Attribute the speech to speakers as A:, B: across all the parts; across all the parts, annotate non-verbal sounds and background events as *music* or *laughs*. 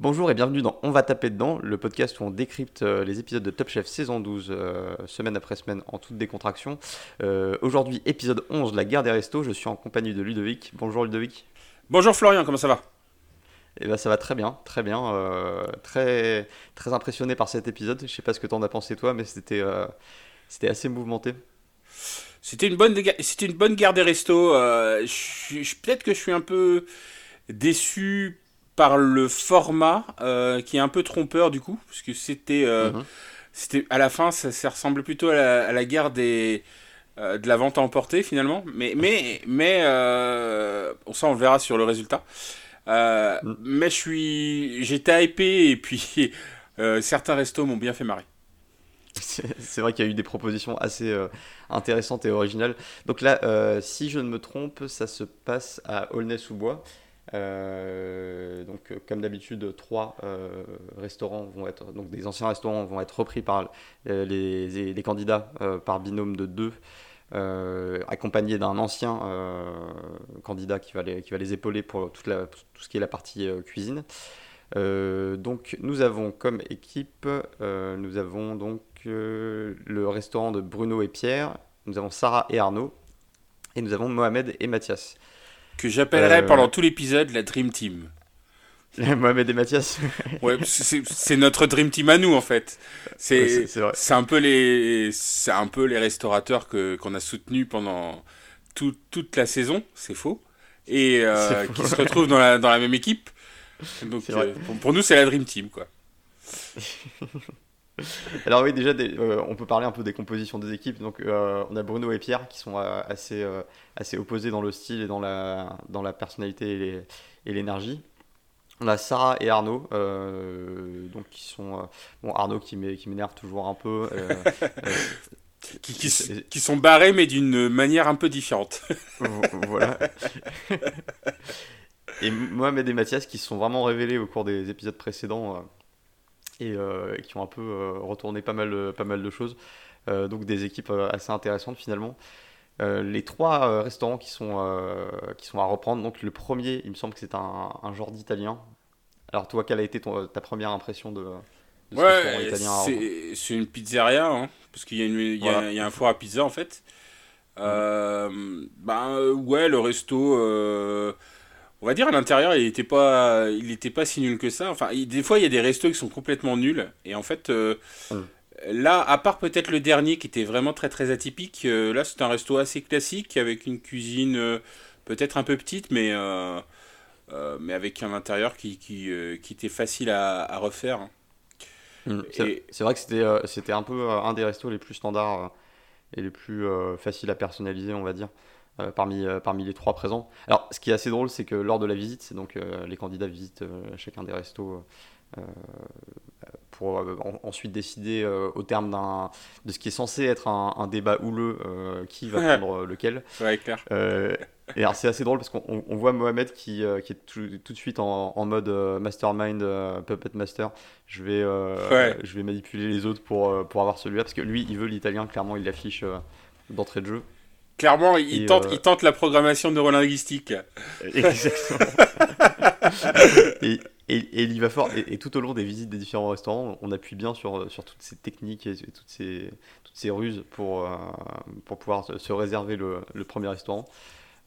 A: Bonjour et bienvenue dans On va taper dedans, le podcast où on décrypte euh, les épisodes de Top Chef saison 12, euh, semaine après semaine, en toute décontraction. Euh, Aujourd'hui, épisode 11, la guerre des restos. Je suis en compagnie de Ludovic. Bonjour Ludovic.
B: Bonjour Florian, comment ça va?
A: Eh ben, ça va très bien, très bien. euh, très, très impressionné par cet épisode. Je sais pas ce que t'en as pensé toi, mais c'était c'était assez mouvementé.
B: C'était une bonne, c'était une bonne guerre des restos. Peut-être que je suis un peu déçu par le format euh, qui est un peu trompeur du coup, parce que c'était, euh,
A: Mhm.
B: c'était à la fin, ça, ça ressemble plutôt à la, à la guerre des euh, de la vente à emporter finalement. Mais mais mais on ça on le verra sur le résultat.
A: Mm.
B: Mais je suis, j'étais hypé et puis *laughs* certains restos m'ont bien fait marrer.
A: C'est c'est vrai qu'il y a eu des propositions assez euh, intéressantes et originales. Donc là, euh, si je ne me trompe, ça se passe à Aulnay-sous-Bois. Euh, donc, comme d'habitude, trois euh, restaurants vont être, des anciens restaurants vont être repris par euh, les, candidats par binôme de deux, accompagnés d'un ancien candidat qui va, les, épauler pour tout ce qui est la partie cuisine. Donc nous avons comme équipe, nous avons donc le restaurant de Bruno et Pierre, nous avons Sarah et Arnaud, et nous avons Mohamed et Mathias.
B: Que j'appellerai
A: Euh,
B: pendant tout l'épisode la Dream Team. *laughs*
A: Mohamed et Mathias, *laughs*
B: Ouais, c'est- notre Dream Team à nous en fait.
A: Ouais,
B: C'est
A: c'est
B: un peu les c'est un peu les restaurateurs que qu'on a soutenus pendant tout- toute la saison, c'est faux, et euh,
A: faux,
B: qui se
A: ouais.
B: retrouvent dans la dans la même équipe. *laughs* Donc euh, pour, pour nous c'est la Dream Team quoi. *laughs*
A: Alors oui, déjà, des- euh, on peut parler un peu des compositions des équipes. Donc euh, on a Bruno et Pierre qui sont euh, assez, assez opposés dans le style et dans la, dans la personnalité et l'énergie. On a Sarah et Arnaud, donc qui sont bon Arnaud qui m'é- qui m'énerve toujours un peu. *laughs*
B: Qui, qui, sont barrés mais d'une manière un peu différente. *laughs*
A: Vo- voilà. et Mohamed et Mathias qui se sont vraiment révélés au cours des épisodes précédents et euh, qui ont un peu euh, retourné pas mal, pas mal de choses. Euh, donc des équipes assez intéressantes finalement. Euh, les trois euh, restaurants qui sont, euh, qui sont à reprendre, donc le premier, il me semble que c'est un, un genre d'italien. Alors toi, quelle a été ton- ta première impression de, de ce restaurant
B: Ouais,
A: italien à reprendre?
B: c'est une pizzeria, hein, parce qu'il y, y a-
A: Voilà.
B: il y a un four à pizza en fait. Ben ouais, le resto, on va dire à l'intérieur, il était pas, il était pas si nul que ça. Enfin, il- des fois, il y a des restos qui sont complètement nuls, et en fait, euh,
A: Mm.
B: là, à part peut-être le dernier qui était vraiment très très atypique, euh, là, c'est un resto assez classique avec une cuisine euh, peut-être un peu petite, mais mais avec un intérieur qui qui, qui était facile à, à refaire. hein.
A: Mm. C'est
B: Et-
A: c'est vrai que c'était c'était un peu un des restos les plus standards et les plus faciles à personnaliser, on va dire, euh, parmi, euh, parmi les trois présents. Alors, ce qui est assez drôle, c'est que lors de la visite, c'est donc euh, les candidats visitent chacun des restos pour en- ensuite décider au terme d'un de ce qui est censé être un, un débat houleux qui va *laughs* prendre lequel.
B: Ouais, clair.
A: Et alors c'est assez drôle parce qu'on on- voit Mohamed qui, qui est tout, tout de suite en, en mode mastermind, puppet master. Je vais,
B: Ouais.
A: je vais manipuler les autres pour, pour avoir celui-là parce que lui, il veut l'italien, clairement, il l'affiche d'entrée de jeu.
B: Clairement, il,
A: Et,
B: tente,
A: euh,
B: il tente la programmation neurolinguistique. *laughs*
A: Exactement. *laughs* et, et, et il y va fort. Et, et tout au long des visites des différents restaurants, on appuie bien sur, sur toutes ces techniques et, toutes, ces, toutes ces ruses pour, euh, pour pouvoir se, se réserver le, le premier restaurant.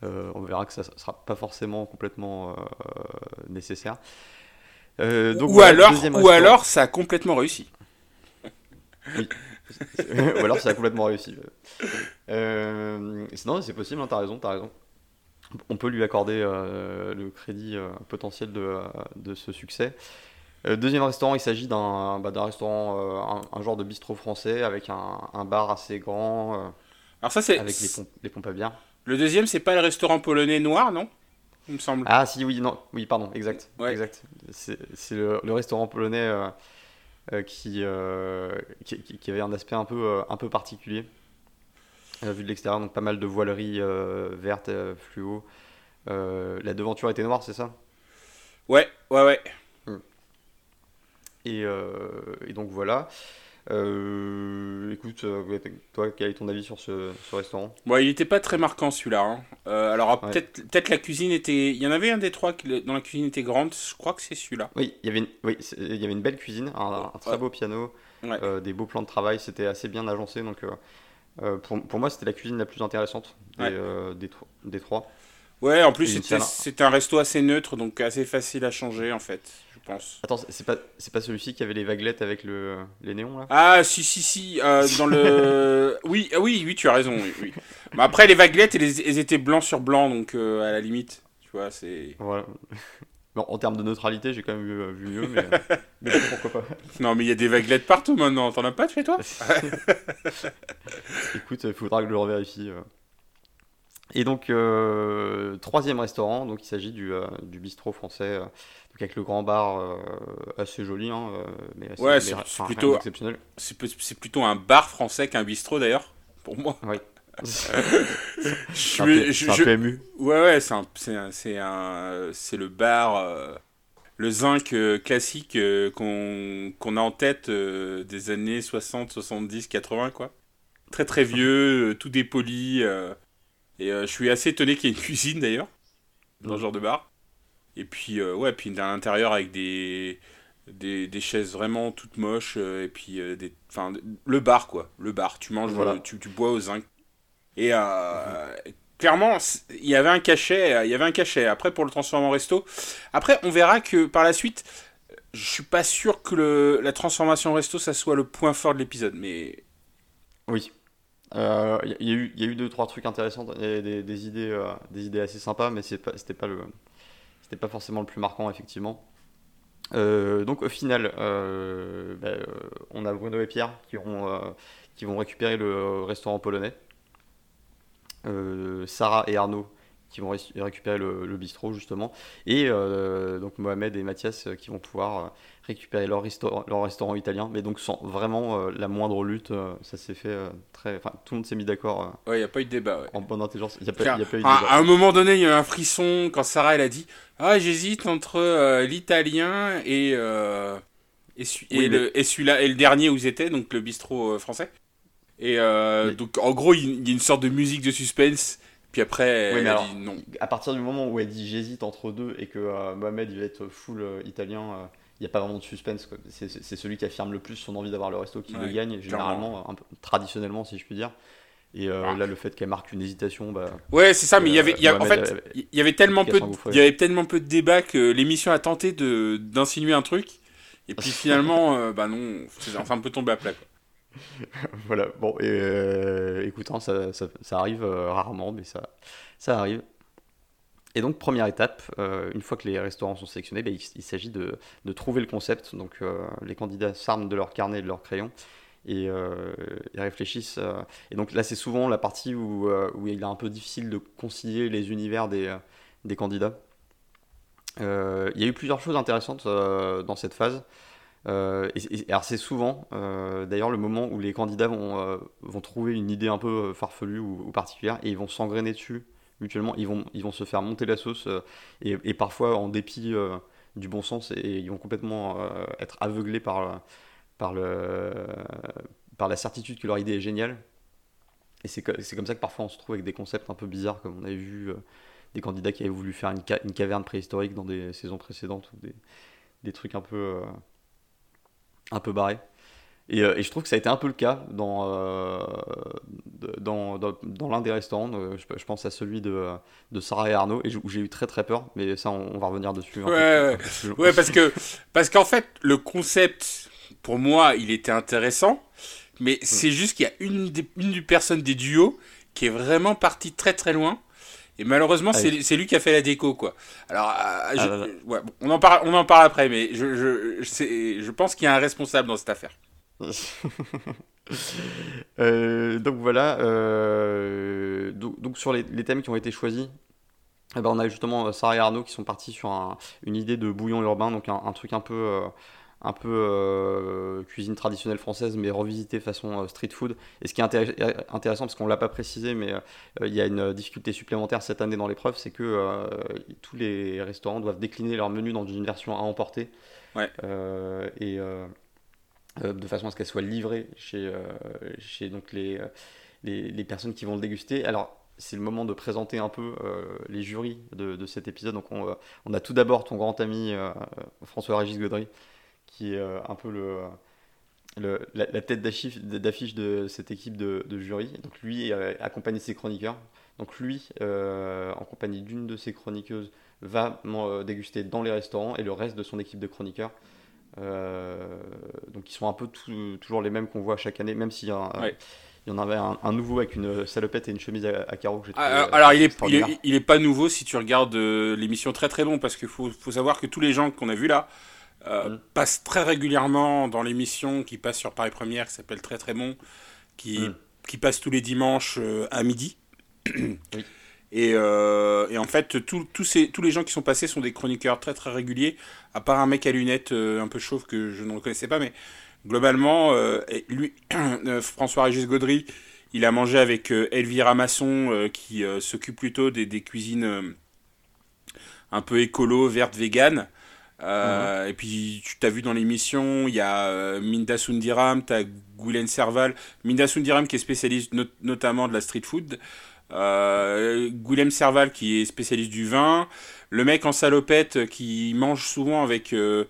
A: Euh, on verra que ça ne sera pas forcément complètement euh, nécessaire. Euh, donc
B: ou,
A: voilà,
B: alors, ou alors, ça a complètement réussi. *laughs*
A: Ou alors ça a complètement réussi. Euh, sinon, c'est possible, hein, t'as raison, t'as raison. On peut lui accorder euh, le crédit euh, potentiel de, euh, de ce succès. Deuxième restaurant, il s'agit d'un bah, restaurant, un, un genre de bistrot français avec un, un bar assez grand,
B: Alors ça, c'est
A: avec les pompes, les pompes à bière.
B: le deuxième, c'est pas le restaurant polonais noir, non? Il me semble.
A: Ah si, oui, non, oui, pardon, exact.
B: Ouais.
A: exact. C'est le, le restaurant polonais qui, euh, qui, avait un aspect un peu, euh, un peu particulier, euh, vu de l'extérieur, donc pas mal de voileries euh, vertes, euh, fluo. Euh, la devanture était noire, c'est ça?
B: Ouais, ouais, ouais.
A: et, euh, et donc voilà. Euh, écoute, euh, toi, quel est ton avis sur ce, restaurant?
B: Bon, il n'était pas très marquant celui-là. Hein. Euh, alors peut-être peut la cuisine était. Il y en avait un des trois dont la cuisine était grande. Je crois que c'est celui-là.
A: Oui, il y avait une, oui, il y avait une belle cuisine, un, très beau piano, des beaux plans de travail. C'était assez bien agencé. Donc pour, pour, moi, c'était la cuisine la plus intéressante des, des, trois.
B: Ouais, en plus c'était un resto assez neutre, donc assez facile à changer en fait.
A: Attends, c'est pas, c'est pas celui-ci qui avait les vaguelettes avec le, les néons là?
B: Ah, si, si, si. Euh, dans le. *laughs* oui, ah oui, oui, tu as raison. Oui, Mais après, les vaguelettes, elles, étaient blanc sur blanc, donc euh, à la limite. Tu vois, c'est.
A: Voilà. *laughs* Bon, en termes de neutralité, j'ai quand même vu, euh, vu mieux, mais, *laughs* mais, pourquoi pas?
B: Non, mais il y a des vaguelettes partout maintenant. T'en as pas de chez toi?
A: Écoute, il faudra que je le revérifie. Et donc, troisième restaurant, donc il s'agit du, du bistrot français avec le grand bar euh, assez joli, hein, euh, mais
B: ouais, c'est plutôt exceptionnel. C'est plutôt un bar français qu'un bistrot d'ailleurs, pour moi.
A: Oui. *laughs*
B: je, un, je, ému. Ouais, ouais, c'est c'est le bar, euh, le zinc classique qu'on qu'on a en tête des années 60, 70, 80, quoi. Très très vieux, tout dépoli. Et je suis assez étonné qu'il y ait une cuisine d'ailleurs, dans ce genre de bar. Et puis, euh, ouais, puis à l'intérieur avec des, des, des, chaises vraiment toutes moches. Euh, et puis, euh, des, enfin, le bar, quoi. Le bar. Tu manges, tu, tu, bois au zinc. Et clairement, il y avait un cachet. Il y avait un cachet. Après, pour le transformer en resto. Après, on verra que par la suite, je suis pas sûr que le, la transformation en resto, ça soit le point fort de l'épisode. Mais.
A: Oui. Il y, a eu, y a eu deux, trois trucs intéressants. Des, idées, des idées assez sympas, mais c'était pas, pas le pas forcément le plus marquant, effectivement. Euh, donc au final, euh, euh, on a Bruno et Pierre qui, qui vont récupérer le restaurant polonais. Sarah et Arnaud qui vont récupérer le, bistrot justement. Et donc Mohamed et Mathias qui vont pouvoir récupérer leur, restaurant, leur restaurant italien, mais donc sans vraiment euh, la moindre lutte. Euh, ça s'est fait euh, très. Enfin, tout le monde s'est mis d'accord.
B: ouais, il n'y a pas eu de débat.
A: En bonne intelligence. Y a pas, y a pas eu de
B: à, débat. à, un moment donné, il y a eu un frisson quand Sarah elle a dit Ah, j'hésite entre l'italien et. et, et, le, et celui-là, et le dernier où ils étaient, donc le bistrot français. Et donc, en gros, il y a une sorte de musique de suspense. Puis après, elle dit non.
A: À partir du moment où elle dit j'hésite entre deux et que Mohamed il va être full italien, il n'y a pas vraiment de suspense. C'est celui qui affirme le plus son envie d'avoir le resto qui le gagne, généralement, un peu, traditionnellement, si je puis dire. Et euh, ah. là, le fait qu'elle marque une hésitation, bah,
B: ouais, c'est ça. Mais il y avait, y a, en fait, il y avait tellement peu, de, il y avait tellement peu de débats que l'émission a tenté de d'insinuer un truc, et puis *laughs* finalement, euh, bah non, c'est enfin un peu tombé à plat.
A: voilà. Bon, et, euh, écoute, hein, ça, ça, ça, arrive rarement, mais ça, ça arrive. Et donc, première étape, euh, une fois que les restaurants sont sélectionnés, ben, il, s'agit de, trouver le concept. Donc, euh, les candidats s'arment de leur carnet et de leur crayon et euh, réfléchissent. et donc, là, c'est souvent la partie où, il est un peu difficile de concilier les univers des, candidats. il y a eu plusieurs choses intéressantes dans cette phase. et, alors, c'est souvent, d'ailleurs, le moment où les candidats vont, vont trouver une idée un peu farfelue ou, ou particulière et ils vont s'engrainer dessus mutuellement, ils vont, se faire monter la sauce euh, et, parfois en dépit euh, du bon sens et, ils vont complètement euh, être aveuglés par, la certitude que leur idée est géniale. Et c'est comme ça que parfois on se trouve avec des concepts un peu bizarres, comme on avait vu des candidats qui avaient voulu faire une, caverne préhistorique dans des saisons précédentes ou des, des trucs un peu, un peu barrés. Euh, et, je trouve que ça a été un peu le cas dans, euh, dans, dans, l'un des restaurants. Je, pense à celui de, de Sarah et Arnaud, et où j'ai eu très très peur, mais ça, on, va revenir dessus.
B: Ouais, ouais. parce que parce qu'en fait, le concept, pour moi, il était intéressant, mais mm. c'est juste qu'il y a une, des, une personne des duos qui est vraiment partie très très loin. Et malheureusement, ah c'est lui qui a fait la déco, quoi. Alors, euh, ah ouais, on, en parle, on en parle après, mais je, je, je pense qu'il y a un responsable dans cette affaire. *laughs*
A: Euh, donc voilà, euh, donc, sur les, thèmes qui ont été choisis, eh ben on a justement euh, Sarah et Arnaud qui sont partis sur une idée de bouillon urbain, donc un, truc un peu, un peu cuisine traditionnelle française, mais revisité façon street food. Et ce qui est intéressant, parce qu'on ne l'a pas précisé, mais il y a une difficulté supplémentaire cette année dans l'épreuve, c'est que tous les restaurants doivent décliner leur menu dans une version à emporter.
B: Ouais.
A: et de façon à ce qu'elle soit livrée chez, chez donc les, les, les, personnes qui vont le déguster. Alors, c'est le moment de présenter un peu les jurys de, de, cet épisode. Donc, on, on a tout d'abord ton grand ami François-Régis Gaudry, qui est un peu le le, la, tête d'affiche de cette équipe de, jury. Donc lui euh, accompagné de ses chroniqueurs. Donc lui, euh, en compagnie d'une de ses chroniqueuses, va euh, déguster dans les restaurants et le reste de son équipe de chroniqueurs. Donc ils sont un peu toujours les mêmes qu'on voit chaque année, même s'il y, en avait un, nouveau avec une salopette et une chemise à, carreaux que j'ai
B: ah, Alors il est, il est, pas nouveau si tu regardes l'émission très très long parce qu'il faut, faut, savoir que tous les gens qu'on a vus là, euh, mm. passe très régulièrement dans l'émission qui passe sur Paris Première, qui s'appelle Très Très Bon, qui, mm. qui passe tous les dimanches euh, à midi. Et, euh, et, en fait, tous ces, tous les gens qui sont passés sont des chroniqueurs très très réguliers, à part un mec à lunettes un peu chauve que je ne reconnaissais pas, mais globalement, lui, *clears throat* François-Régis Gaudry, il a mangé avec Elvira Masson, qui s'occupe plutôt des, des cuisines un peu écolo, vertes, véganes. Euh, et puis, tu t'as vu dans l'émission, il y a euh, Minda Sundiram, tu as Guylaine Serval. Minda Sundiram qui est spécialiste notamment de la street food. Euh, Serval qui est spécialiste du vin. Le mec en salopette qui mange souvent avec euh,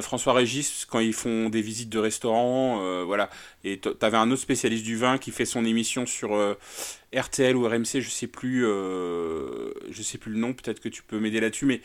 B: François Régis quand ils font des visites de restaurants. voilà. Et t'avais un autre spécialiste du vin qui fait son émission sur RTL ou RMC, je sais plus, je sais plus le nom, peut-être que tu peux m'aider là-dessus, mais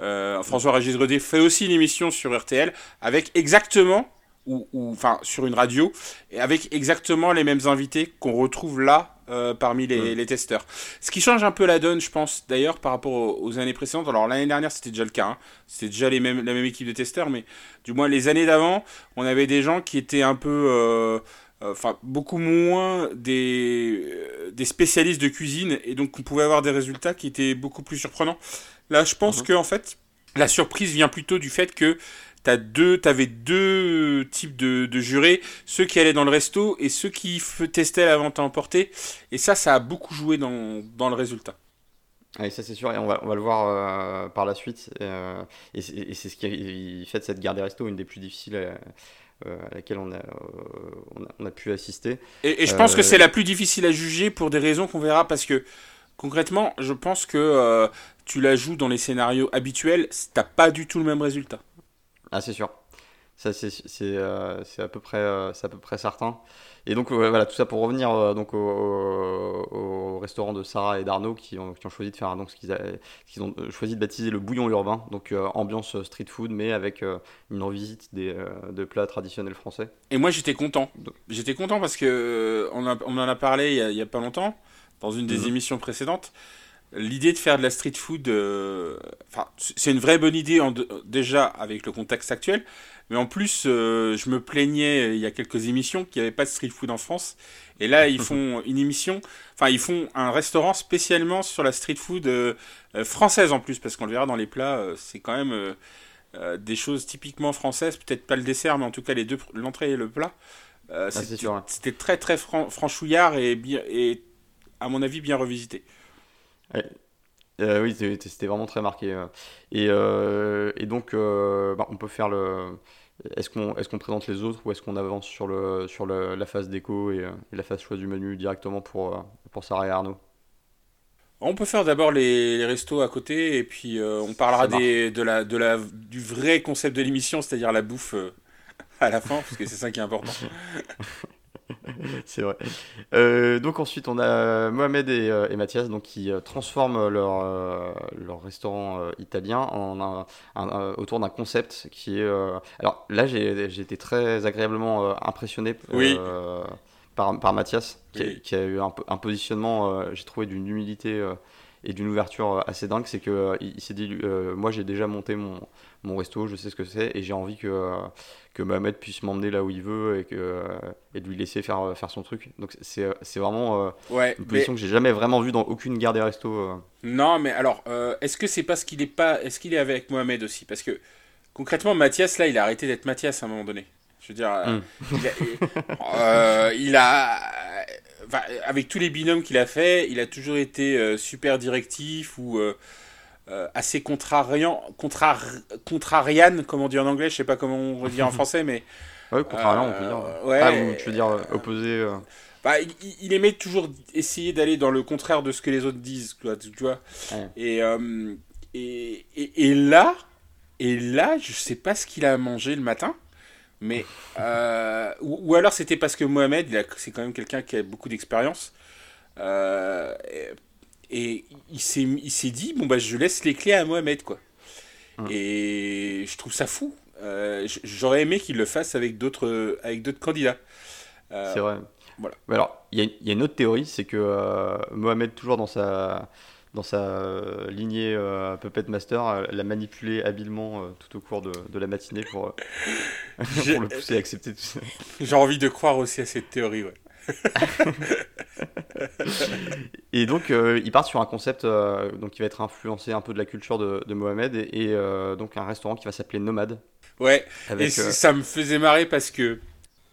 B: euh, François-Régis Redé fait aussi une émission sur RTL avec exactement, ou, enfin sur une radio, et avec exactement les mêmes invités qu'on retrouve là euh, parmi les, testeurs. Ce qui change un peu la donne, je pense, d'ailleurs, par rapport aux, années précédentes. Alors l'année dernière, c'était déjà le cas. Hein. C'était déjà les mêmes, la même équipe de testeurs, mais du moins les années d'avant, on avait des gens qui étaient un peu... Euh, enfin beaucoup moins des, des spécialistes de cuisine et donc on pouvait avoir des résultats qui étaient beaucoup plus surprenants. Là, je pense mhm. que en fait, la surprise vient plutôt du fait que tu deux, avais deux types de, jurés, ceux qui allaient dans le resto et ceux qui testaient la vente à emporter. Et ça, ça a beaucoup joué dans, dans le résultat.
A: Oui, ça c'est sûr, et on va, on va le voir euh, par la suite. Euh, et c'est ce qui fait de cette guerre des restos une des plus difficiles euh, à, laquelle on a, on a, pu assister.
B: Et, et je pense que c'est la plus difficile à juger pour des raisons qu'on verra, parce que concrètement, je pense que tu la joues dans les scénarios habituels, t'as pas du tout le même résultat.
A: Ah, c'est sûr. Ça, c'est euh, à, peu près, euh, à peu près certain. Et donc, voilà, tout ça pour revenir euh, donc, au, restaurant de Sarah et d'Arnaud qui ont, qui ont, choisi de faire donc, ce qu'ils ont choisi de baptiser le bouillon urbain, donc ambiance street food, mais avec une revisite des, de plats traditionnels français.
B: Et moi, j'étais content. J'étais content parce que on, en a parlé il y a, pas longtemps, dans une des mhm. émissions précédentes l'idée de faire de la street food, euh, c'est une vraie bonne idée en déjà avec le contexte actuel, mais en plus, euh, je me plaignais euh, il y a quelques émissions qu'il n'y avait pas de street food en France, et là, ils font *laughs* une émission, enfin, ils font un restaurant spécialement sur la street food française en plus, parce qu'on le verra dans les plats, c'est quand même des choses typiquement françaises, peut-être pas le dessert, mais en tout cas les deux, l'entrée et le plat. Ah, c'était très très franchouillard et, et à mon avis bien revisité.
A: Euh, oui, c'était vraiment très marqué. Et, euh, et donc, euh, bah, on peut faire le. Est-ce qu'on est qu'on présente les autres ou est-ce qu'on avance sur, le, sur le, la phase déco et, la phase choix du menu directement pour, pour Sarah et Arnaud?
B: On peut faire d'abord les, les, restos à côté et puis on parlera des, de la, de la, du vrai concept de l'émission, c'est-à-dire la bouffe *laughs* à la fin, parce que c'est ça qui est important. *laughs* *laughs*
A: c'est vrai. Euh, donc ensuite, on a Mohamed et, euh, Mathias donc, qui euh, transforment leur, leur restaurant italien en un, autour d'un concept qui est... alors là, j'ai été très agréablement impressionné par, par Mathias, qui, a, eu un, un positionnement, j'ai trouvé, d'une humilité et d'une ouverture assez dingue. C'est qu'il il s'est dit, moi j'ai déjà monté mon, mon resto, je sais ce que c'est, et j'ai envie que que Mohamed puisse m'emmener là où il veut et, que, euh, et de lui laisser faire, euh, faire son truc. Donc c'est, euh, c'est vraiment une position que j'ai jamais vraiment vue dans aucune guerre des restos.
B: Non, mais alors, est-ce que c'est parce qu'il est pas, est-ce qu'il est avec Mohamed aussi? Parce que concrètement, Mathias là, il a arrêté d'être Mathias à un moment donné. Je veux dire, hmm. il a, avec tous les binômes qu'il a fait, il a toujours été super directif ou euh, assez contrariant, contrar, contrarian, comme on dit en anglais, je sais pas comment on dit en *laughs* français, mais
A: Ouais, contrairement, on peut dire. Ouais. Ah, tu veux dire opposé.
B: Bah, il, aimait toujours essayer d'aller dans le contraire de ce que les autres disent, tu vois. Et, et, et, là, et là, je sais pas ce qu'il a mangé le matin, mais euh, ou, alors c'était parce que Mohamed, c'est quand même quelqu'un qui a beaucoup d'expérience. Euh, et, il s'est il s'est dit bon bah je laisse les clés à Mohamed quoi. Hum. Et je trouve ça fou. Euh, j'aurais aimé qu'il le fasse avec d'autres avec d'autres candidats.
A: c'est vrai. Voilà. alors, il y, y, a une autre théorie, c'est que Mohamed, toujours dans sa, dans sa euh, lignée euh, Puppet Master, euh, l'a manipulé habilement tout au cours de, de la matinée pour, *laughs* pour le pousser à accepter tout ça.
B: J'ai envie de croire aussi à cette théorie, ouais. *laughs*
A: et donc, il part sur un concept donc, qui va être influencé un peu de la culture de, de Mohamed et, donc un restaurant qui va s'appeler Nomade.
B: Ouais, et ça me faisait marrer parce que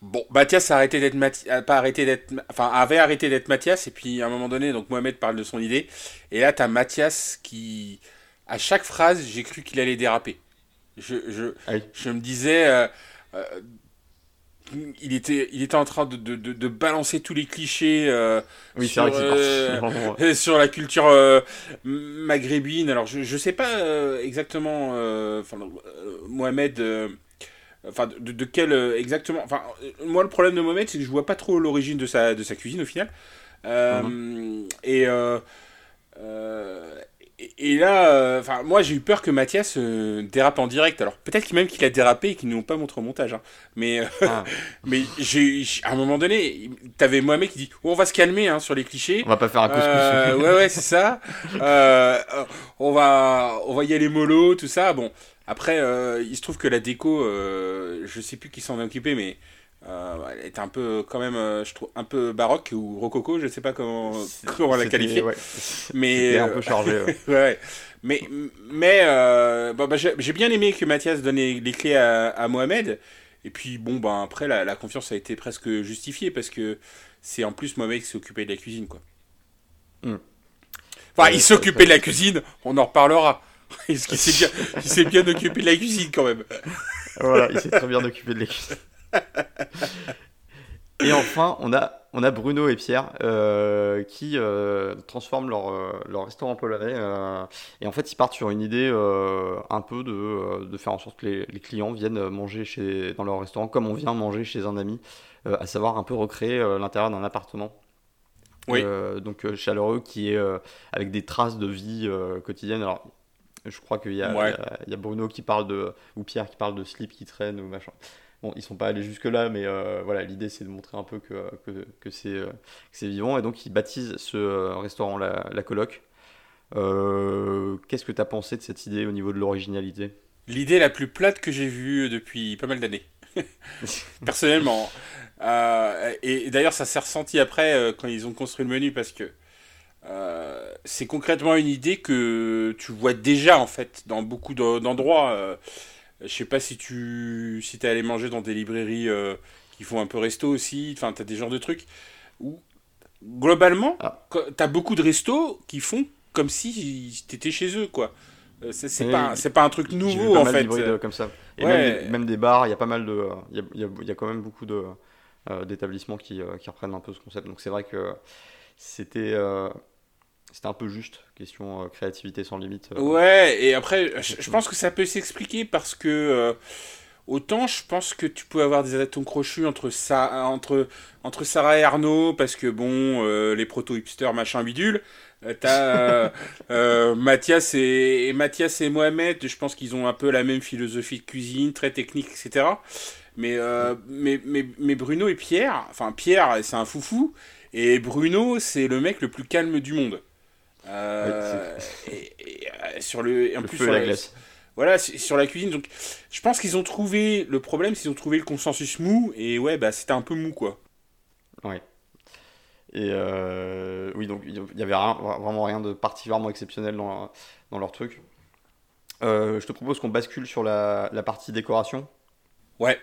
B: Bon, Mathias a arrêté d'être pas arrêté d'être, enfin avait arrêté d'être Mathias et puis à un moment donné, donc Mohamed parle de son idée et là t'as Mathias qui, à chaque phrase, j'ai cru qu'il allait déraper. Je, je, ah je me disais, euh, euh, il était, il était en train de, de, de, balancer tous les clichés euh, sur, *laughs* sur, la culture maghrébine. Alors je, je sais pas exactement, enfin Mohamed Enfin, de, quel euh, exactement. Enfin, euh, moi, le problème de Mohamed, c'est que je vois pas trop l'origine de sa, de sa cuisine au final. Euh, mhm. Et. et là, enfin, moi j'ai eu peur que Mathias dérape en direct. Alors peut-être même qu'il a dérapé et qu'ils n'ont pas montré au montage. Hein. Mais, ah. *laughs* mais j'ai, à un moment donné, t'avais Mohamed qui dit oh, on va se calmer hein, sur les clichés.
A: On va pas faire un couscous.
B: ouais, ouais, c'est ça. *laughs* on, va, on va y aller mollo, tout ça. Bon, après, euh, il se trouve que la déco, euh, je sais plus qui s'en est occupé, mais euh, elle est un peu, quand même, je trouve, un peu baroque ou rococo, je sais pas comment, comment la qualifier. *laughs*
A: Mais un peu chargé.
B: ouais. *laughs* Mais, mais bah, j'ai bien aimé que Mathias donne les, clés à, Mohamed. Et puis, bon, bah, après, la, confiance a été presque justifiée parce que c'est en plus Mohamed qui s'est occupé de la cuisine, quoi. Hmm. Enfin, il s'occupait de la cuisine, on en reparlera. *laughs* Est-ce qu'il s'est bien, bien occupé de la cuisine quand même
A: Voilà, il s'est très bien occupé de la cuisine. *laughs* Et enfin, on a, on a Bruno et Pierre euh, qui euh, transforment leur, euh, leur restaurant polonais. et en fait, ils partent sur une idée un peu de, de, faire en sorte que les, les, clients viennent manger chez, dans leur restaurant comme on vient manger chez un ami, à savoir un peu recréer l'intérieur d'un appartement. Oui. donc chaleureux qui est avec des traces de vie quotidienne. Alors je crois qu'il y, y, a Bruno qui parle de. ou Pierre qui parle de slip qui traîne ou machin. Bon, ils sont pas allés jusque-là, mais euh, voilà, l'idée c'est de montrer un peu que, que, que c'est euh, vivant. Et donc ils baptisent ce euh, restaurant la, la Coloc. Qu'est-ce que tu as pensé de cette idée au niveau de l'originalité?
B: L'idée la plus plate que j'ai vue depuis pas mal d'années. *laughs* Personnellement. et, d'ailleurs, ça s'est ressenti après quand ils ont construit le menu parce que euh, c'est concrètement une idée que tu vois déjà en fait dans beaucoup d'endroits. Euh, je sais pas si tu si es allé manger dans des librairies euh, qui font un peu resto aussi. Enfin, tu as des genres de trucs où globalement, ah. tu as beaucoup de restos qui font comme si tu étais chez eux quoi. C'est pas, pas un truc nouveau en fait.
A: comme ça. Et même, des bars, il y a pas mal de. Il y a, y a, quand même beaucoup d'établissements qui, qui, reprennent un peu ce concept. Donc c'est vrai que c'était c'était un peu juste, question euh, créativité sans limite.
B: Euh. Ouais, et après, je, pense que ça peut s'expliquer parce que euh, autant je pense que tu peux avoir des atomes crochus entre, ça, entre, entre Sarah et Arnaud, parce que bon, les proto-hipsters, machin bidule. T'as *laughs* Mathias et, Mathias et Mohamed, je pense qu'ils ont un peu la même philosophie de cuisine, très technique, etc. Mais, mais, mais, mais, Bruno et Pierre, enfin Pierre, c'est un foufou, et Bruno, c'est le mec le plus calme du monde. Euh, et, euh, sur le, en plus sur la, glace. Voilà, sur la cuisine. Donc, je pense qu'ils ont trouvé le problème, c'est qu'ils ont trouvé le consensus mou. Et ouais, bah c'était un peu mou, quoi.
A: Ouais. Et euh, oui, donc il y avait vraiment rien de particulièrement exceptionnel dans, dans leur truc. je te propose qu'on bascule sur la, la partie décoration.
B: Ouais.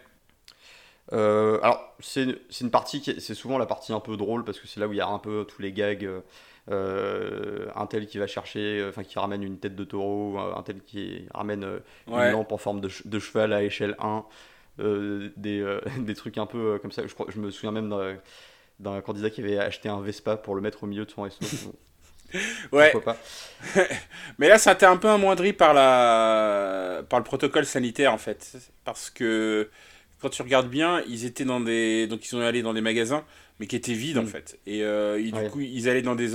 A: Alors, c'est une partie qui c'est souvent la partie un peu drôle parce que c'est là où il y a un peu tous les gags euh, un tel qui va chercher, euh, enfin qui ramène une tête de taureau, un tel qui ramène euh, une lampe en forme de, cheval à échelle 1. des, *laughs* des, trucs un peu comme ça. Je, crois, je me souviens même d'un candidat qui avait acheté un Vespa pour le mettre au milieu de son resto. *laughs*
B: ouais. Pas. *laughs* Mais là, ça a été un peu amoindri par, la... par le protocole sanitaire, en fait. Parce que quand tu regardes bien, ils étaient dans des. Donc, ils sont allés dans des magasins, mais qui étaient vides, en mm. fait. Et, euh, du coup, ils allaient, dans des...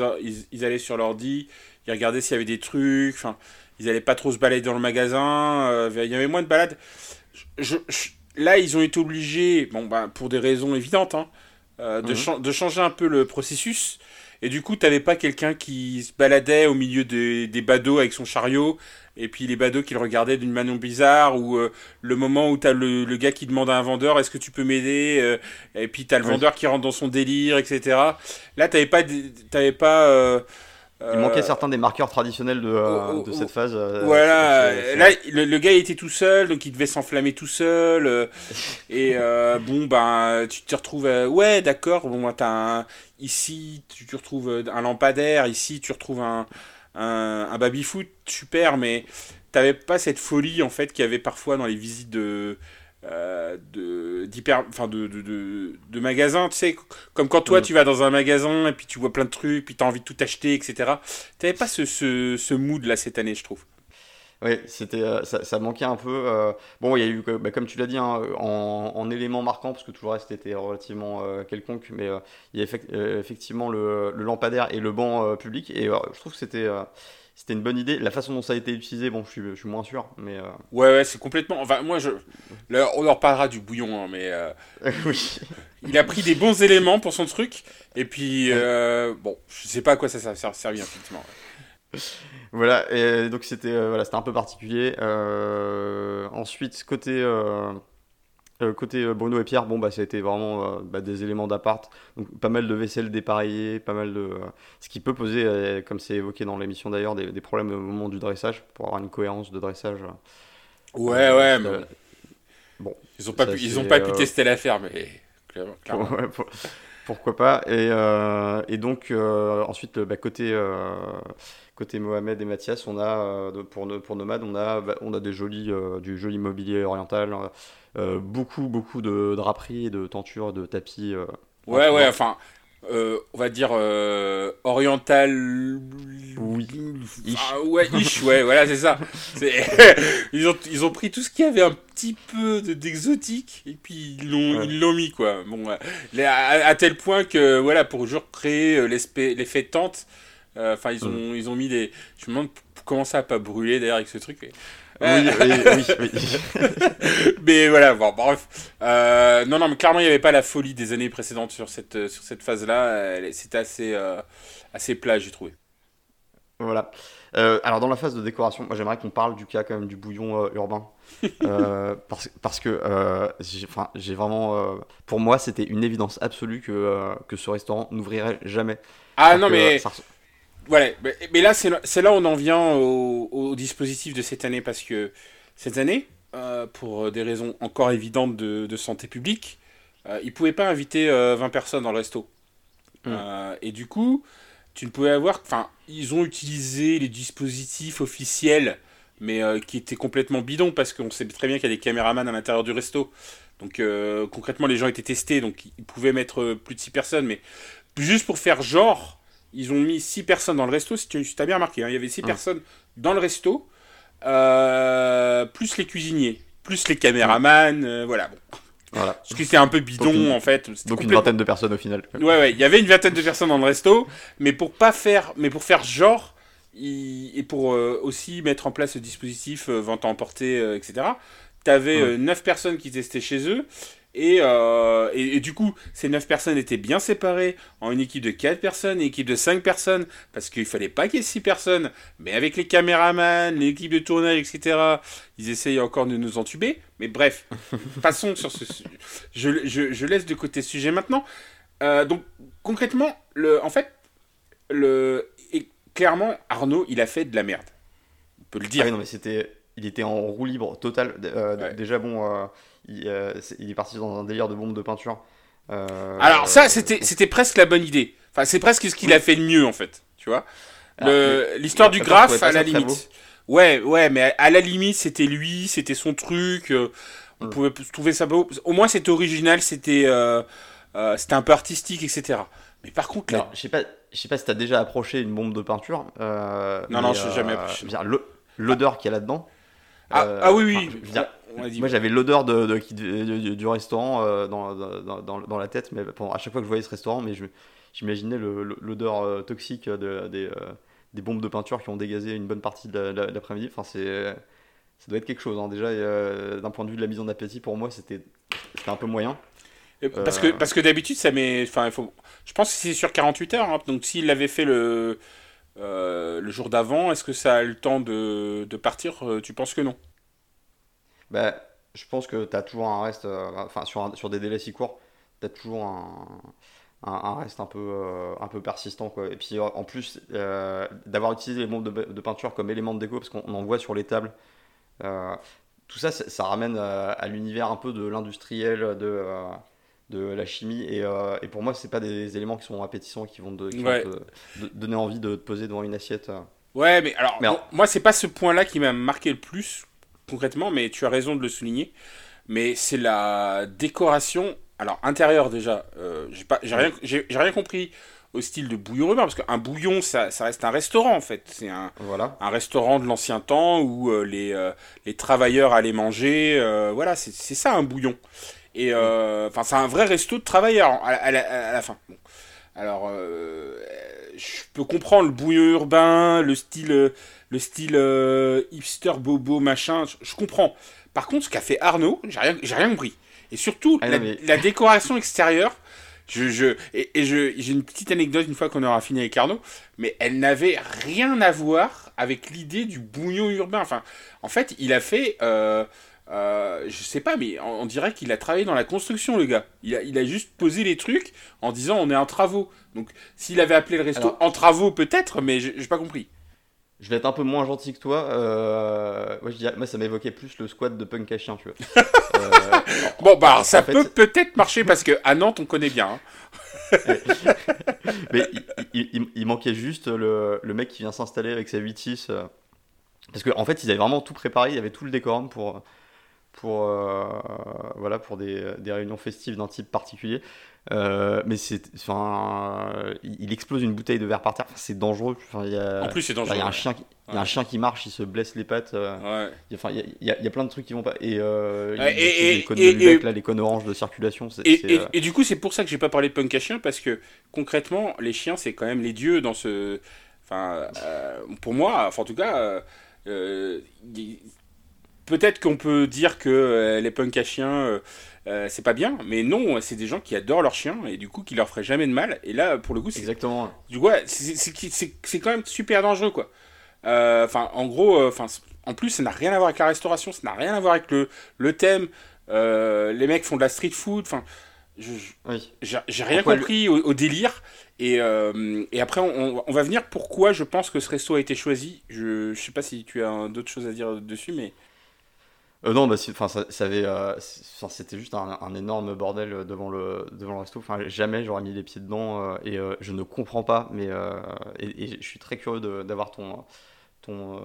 B: Ils, allaient sur l'ordi, ils regardaient s'il y avait des trucs. Enfin, ils allaient pas trop se balader dans le magasin. Euh, il y avait moins de balades. Je... Là, ils ont été obligés, bon, bah, pour des raisons évidentes, hein, euh, de, mm. de changer un peu le processus. Et du coup, t'avais pas quelqu'un qui se baladait au milieu des, des badauds avec son chariot, et puis les badauds qui le regardaient d'une manière bizarre, ou euh, le moment où t'as le, le gars qui demande à un vendeur est-ce que tu peux m'aider, euh, et puis t'as le vendeur qui rentre dans son délire, etc. Là, t'avais pas, t'avais pas euh,
A: il manquait certains des marqueurs traditionnels de, de cette phase.
B: Voilà, là le, gars était tout seul, donc il devait s'enflammer tout seul. *laughs* Et bon, ben tu te retrouves. ouais, d'accord, bon, ben, as un, ici tu retrouves un lampadaire, ici tu retrouves un, un, un baby-foot, super, mais t'avais pas cette folie en fait qu'il y avait parfois dans les visites de euh, de d'hyper enfin de, de, de, magasins. Tu sais comme quand toi mm. tu vas dans un magasin et puis tu vois plein de trucs puis tu as envie de tout acheter etc t'avais pas ce, ce, ce, mood là cette année je trouve
A: oui c'était euh, ça, ça, manquait un peu euh, bon il y a eu bah, comme tu l'as dit hein, en, en élément marquant parce que tout le reste était relativement quelconque mais il y a effectivement le, le, lampadaire et le banc public et je trouve que c'était c'était une bonne idée. La façon dont ça a été utilisé, bon, je suis, je suis moins sûr, mais. Euh,
B: ouais, ouais, c'est complètement. Enfin, moi, je. Là, on en reparlera du bouillon, hein, mais. Euh, *laughs* oui. il a pris des bons éléments pour son truc, et puis. Euh, bon, je sais pas à quoi ça a servi, effectivement. *laughs*
A: Voilà, et donc c'était voilà, un peu particulier. ensuite, côté. Euh, côté euh, Bruno et Pierre, bon, bah, ça a été vraiment euh, bah, des éléments d'appart. Donc, pas mal de vaisselle dépareillée, pas mal de. ce qui peut poser, comme c'est évoqué dans l'émission d'ailleurs, des, des, problèmes au moment du dressage, pour avoir une cohérence de dressage.
B: Ouais, ouais, mais. Bon. Ils ont pas, pu, ils ont pas pu tester l'affaire, mais. Clairement. *laughs*
A: pourquoi pas. Et, et donc, ensuite, bah, côté côté Mohamed et Mathias, on a pour, pour Nomade, on a, bah, on a des jolis, du joli mobilier oriental, euh, beaucoup, beaucoup de draperies, de tentures, de tapis. Euh,
B: ouais, ouais, enfin, euh, on va dire oriental.
A: Oui.
B: Ah, ouais, ish, ouais, voilà, c'est ça. *laughs* ils, ont, ils ont pris tout ce qui avait un petit peu d'exotique et puis ils l'ont ils l'ont mis, quoi. Bon, à, tel point que, voilà, pour toujours créer l'effet tente, enfin, ils, ont, ils ont mis des. Je me demande comment ça a pas brûlé d'ailleurs avec ce truc. Oui, oui, oui, *laughs* mais voilà, bon, bref. Euh, non, non, mais clairement, il n'y avait pas la folie des années précédentes sur cette, euh, sur cette phase-là. C'était assez, euh, assez plat, j'ai trouvé.
A: Voilà. alors, dans la phase de décoration, moi, j'aimerais qu'on parle du cas quand même du bouillon urbain. *laughs* parce, parce, que j'ai vraiment. pour moi, c'était une évidence absolue que, que ce restaurant n'ouvrirait jamais.
B: Ah non, mais. Voilà, mais là, c'est là où on en vient au, dispositif de cette année, parce que cette année, euh, pour des raisons encore évidentes de, santé publique, euh, ils ne pouvaient pas inviter 20 euh, personnes dans le resto. Hmm. et du coup, tu ne pouvais avoir... Enfin, ils ont utilisé les dispositifs officiels, mais qui étaient complètement bidons, parce qu'on sait très bien qu'il y a des caméramans à l'intérieur du resto. Donc concrètement, les gens étaient testés, donc ils pouvaient mettre plus de 6 personnes, mais juste pour faire genre ils ont mis 6 personnes dans le resto, si tu as bien remarqué. Hein. il y avait 6 personnes dans le resto, euh, plus les cuisiniers, plus les caméramans, euh, voilà. Bon. Voilà. Parce que c'était un peu bidon en fait.
A: Donc une vingtaine de personnes au final.
B: Ouais ouais, il y avait une vingtaine de personnes dans le resto, mais pour pas faire, mais pour faire genre et pour euh, aussi mettre en place ce dispositif vente à emporter, etc. T'avais 9 personnes qui testaient chez eux euh, et, et, du coup, ces 9 personnes étaient bien séparées en une équipe de 4 personnes une équipe de 5 personnes, parce qu'il fallait pas qu'il y ait 6 personnes, mais avec les caméramans, l'équipe de tournage, etc., ils essayaient encore de nous entuber. Mais bref, *laughs* passons sur ce je, je, je, laisse de côté ce sujet maintenant. Euh, donc, concrètement, le, en fait, le, et clairement, Arnaud, il a fait de la merde. On peut le dire.
A: Ah non, mais c'était, il était en roue libre total. Euh, déjà, bon euh, il, est parti dans un délire de bombe de peinture.
B: Euh, Alors ça, c'était, c'était presque la bonne idée. Enfin, c'est presque ce qu'il a fait de mieux, en fait. Tu vois ah, L'histoire du graphe, à la limite. Ouais, ouais, mais à la limite, c'était lui, c'était son truc. Euh, on mm. pouvait trouver ça beau. Au moins, c'était original, c'était c'était un peu artistique, etc. Mais par contre,
A: là... je sais pas, je sais pas si t'as déjà approché une bombe de peinture.
B: non, non, je sais jamais approché.
A: L'odeur qu'il y a là-dedans.
B: Ah, ah, oui,
A: oui. Moi, j'avais l'odeur de, du restaurant dans, dans, dans, la tête, mais à chaque fois que je voyais ce restaurant, mais j'imaginais l'odeur toxique de, des des bombes de peinture qui ont dégazé une bonne partie de l'après-midi. Enfin, c'est, ça doit être quelque chose. Hein. Déjà, euh, d'un point de vue de la mise en appétit, pour moi, c'était, un peu moyen.
B: Parce que, euh. parce que d'habitude, ça met. Enfin, faut... Je pense que c'est sur 48 heures. Hein. Donc, s'il l'avait fait le, euh, le jour d'avant, est-ce que ça a le temps de, de partir Tu penses que non?
A: Bah, Je pense que tu as toujours un reste. Enfin, sur, sur des délais si courts, tu as toujours un un, reste un peu, euh, un peu persistant. Quoi. Et puis euh, en plus, euh, d'avoir utilisé les bombes de, peinture comme élément de déco, parce qu'on en voit sur les tables, tout ça, ça, ramène à l'univers un peu de l'industriel, de, de la chimie. Et, et pour moi, c'est pas des éléments qui sont appétissants, qui vont, te, donner envie de te poser devant une assiette.
B: Ouais, mais alors, moi, c'est pas ce point-là qui m'a marqué le plus, concrètement, mais tu as raison de le souligner. Mais c'est la décoration alors, intérieur déjà, euh, j'ai rien, rien compris au style de bouillon urbain, parce qu'un bouillon, ça, reste un restaurant en fait. C'est un, voilà. un restaurant de l'ancien temps où euh, les, euh, les travailleurs allaient manger. voilà, c'est ça un bouillon. Et enfin, c'est un vrai resto de travailleurs à, la, fin. Alors, je peux comprendre le bouillon urbain, le style, le style hipster bobo machin, je, je, comprends. Par contre, ce qu'a fait Arnaud, j'ai rien, rien compris. Et surtout, ah, la, décoration extérieure, je, je, et, j'ai une petite anecdote une fois qu'on aura fini avec Arnaud, mais elle n'avait rien à voir avec l'idée du bouillon urbain. Enfin, en fait, il a fait. Euh, euh, je sais pas, mais on, dirait qu'il a travaillé dans la construction, le gars. Il a, il a, juste posé les trucs en disant on est en travaux. Donc, s'il avait appelé le resto en travaux, peut-être, mais j'ai pas compris
A: je vais être un peu moins gentil que toi. Euh, moi, je moi, ça m'évoquait plus le squat de punk à chien, tu vois. *laughs*
B: euh, bon, bah, ça peut peut-être marcher parce que à Nantes, on connaît bien.
A: Hein. *laughs* Mais il, manquait juste le, le, mec qui vient s'installer avec sa 8-6. Euh, parce qu'en en fait, ils avaient vraiment tout préparé. Il y avait tout le décorum pour, pour, voilà, pour des, des réunions festives d'un type particulier. Euh, mais c'est, enfin, il explose une bouteille de verre par terre. c'est dangereux. Enfin, y a,
B: en plus, c'est dangereux.
A: Il y a un chien, qui, y a un chien qui marche, il se blesse les pattes. Euh, ouais. Enfin, il y, a, y, a plein de trucs qui vont pas. Et, euh, et, les cônes et, là, les cônes oranges de circulation.
B: C'est, et, du coup, c'est pour ça que j'ai pas parlé de punk à chien parce que concrètement, les chiens, c'est quand même les dieux dans ce. Enfin, pour moi, enfin, en tout cas. Peut-être qu'on peut dire que les punk à chiens, euh, c'est pas bien, mais non, c'est des gens qui adorent leurs chiens et du coup qui leur feraient jamais de mal. Et là, pour le coup, c'est
A: exactement.
B: Du coup, c'est quand même super dangereux, quoi. Euh, enfin, en gros, euh, enfin, en plus, ça n'a rien à voir avec la restauration, ça n'a rien à voir avec le, le thème. les mecs font de la street food, enfin. J'ai rien compris au, délire. Et, et après, on, on, va venir pourquoi je pense que ce resto a été choisi? Je, je sais pas si tu as d'autres choses à dire dessus, mais.
A: Euh, non, bah, ça, avait, euh, c'était juste un, énorme bordel devant le, devant le resto. Enfin, jamais j'aurais mis les pieds dedans euh, et je ne comprends pas. Mais et, je suis très curieux d'avoir ton, ton,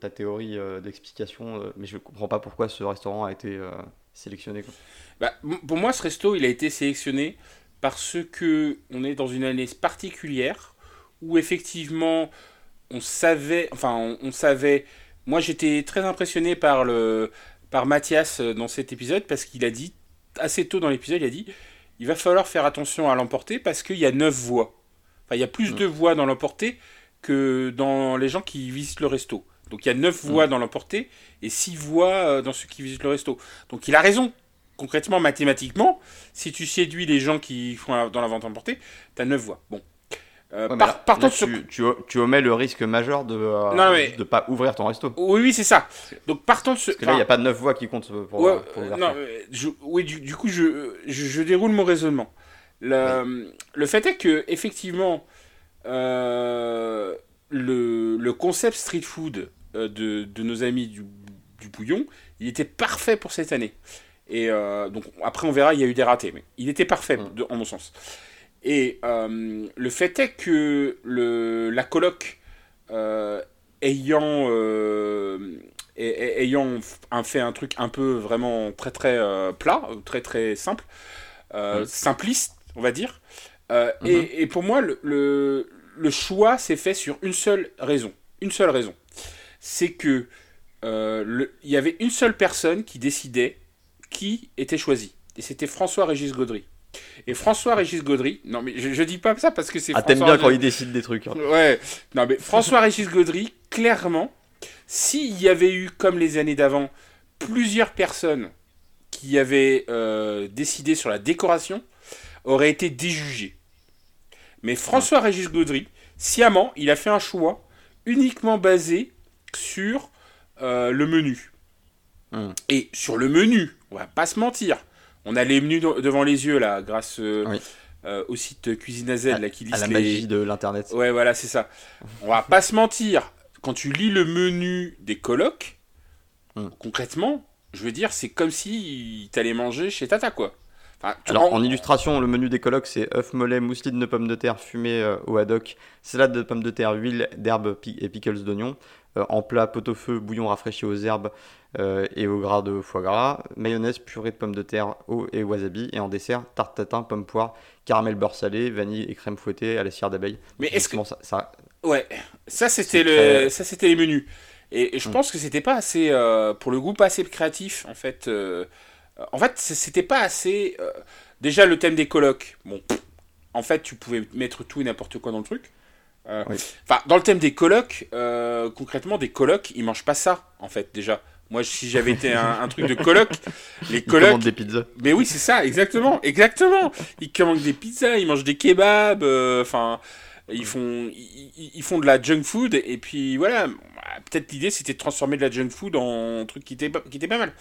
A: ta théorie d'explication. mais je ne comprends pas pourquoi ce restaurant a été sélectionné.
B: Bah, pour moi, ce resto, il a été sélectionné parce que on est dans une année particulière où effectivement, on savait, enfin, on savait moi, j'étais très impressionné par, le, par Mathias euh, dans cet épisode parce qu'il a dit, assez tôt dans l'épisode, il a dit il va falloir faire attention à l'emporter parce qu'il y a 9 voix. Enfin, il y a plus de voix dans l'emporter que dans les gens qui visitent le resto. Donc il y a 9 voix dans l'emporter et 6 voix euh, dans ceux qui visitent le resto. Donc il a raison. Concrètement, mathématiquement, si tu séduis les gens qui font dans la vente emportée, tu as 9 voix. Bon,
A: euh, tu, tu, omets le risque majeur de ne euh, pas ouvrir ton resto.
B: Oui, oui, c'est ça. Donc partons de ce.
A: Parce que là, il n'y a pas de 9 voix qui comptent pour,
B: non, Oui, du, coup, je, je, déroule mon raisonnement. Le, le fait est que, effectivement, euh, le, le, concept street food de, de, nos amis du, du bouillon, il était parfait pour cette année. Et donc, après, on verra, il y a eu des ratés, mais il était parfait, mm. en mon sens. Et euh, le fait est que le, la coloc euh, ayant, ayant fait un truc un peu vraiment très très plat, très très simple, simpliste, on va dire. Mhm. et, pour moi, le, le, choix s'est fait sur une seule raison. Une seule raison. C'est que il y avait une seule personne qui décidait qui était choisi. Et c'était François-Régis Gaudry. Et François-Régis Gaudry, non mais je, je, dis pas ça parce que c'est
A: Ah, t'aimes bien quand il décide des trucs. Hein.
B: Ouais, non mais François-Régis Gaudry, clairement, s'il y avait eu, comme les années d'avant, plusieurs personnes qui avaient euh, décidé sur la décoration, aurait été déjugé. Mais François-Régis Gaudry, sciemment, il a fait un choix uniquement basé sur euh, le menu. Hmm. Et sur le menu, on va pas se mentir, on a les menus devant les yeux là, grâce euh, euh, au site Cuisine AZ là, qui liste
A: à la magie de l'internet.
B: Ouais, voilà, c'est ça. On va pas se mentir. Quand tu lis le menu des colocs, hmm. concrètement, je veux dire, c'est comme si t'allais manger chez Tata, quoi.
A: Alors, en... illustration, le menu des colocs, c'est œuf mollet, mousseline de pommes de terre fumée euh, au haddock, salade de pommes de terre, huile d'herbe et pickles d'oignon. en plat, pot-au-feu, bouillon rafraîchi aux herbes, euh, et au gras de foie gras, mayonnaise, purée de pommes de terre, eau et wasabi, et en dessert, tarte tatin, pomme poire, caramel beurre salé, vanille et crème fouettée à la cire d'abeille.
B: Mais est-ce que ça, ça, Ouais, ça c'était le, ça c'était les menus. Et, je mm. pense que c'était pas assez, euh, pour le goût, pas assez créatif en fait. Euh, en fait, c'était pas assez. déjà le thème des colocs. Bon, en fait, tu pouvais mettre tout et n'importe quoi dans le truc. Enfin, dans le thème des colocs, concrètement, des colocs, ils mangent pas ça en fait déjà. Moi, si j'avais été un, truc de coloc, les colocs. Ils commandent
A: des pizzas.
B: Mais oui, c'est ça, exactement, exactement. Ils commandent des pizzas, ils mangent des kebabs, euh, enfin, ils font, ils, font de la junk food et puis voilà. Peut-être l'idée c'était de transformer de la junk food en un truc qui était, qui était pas mal.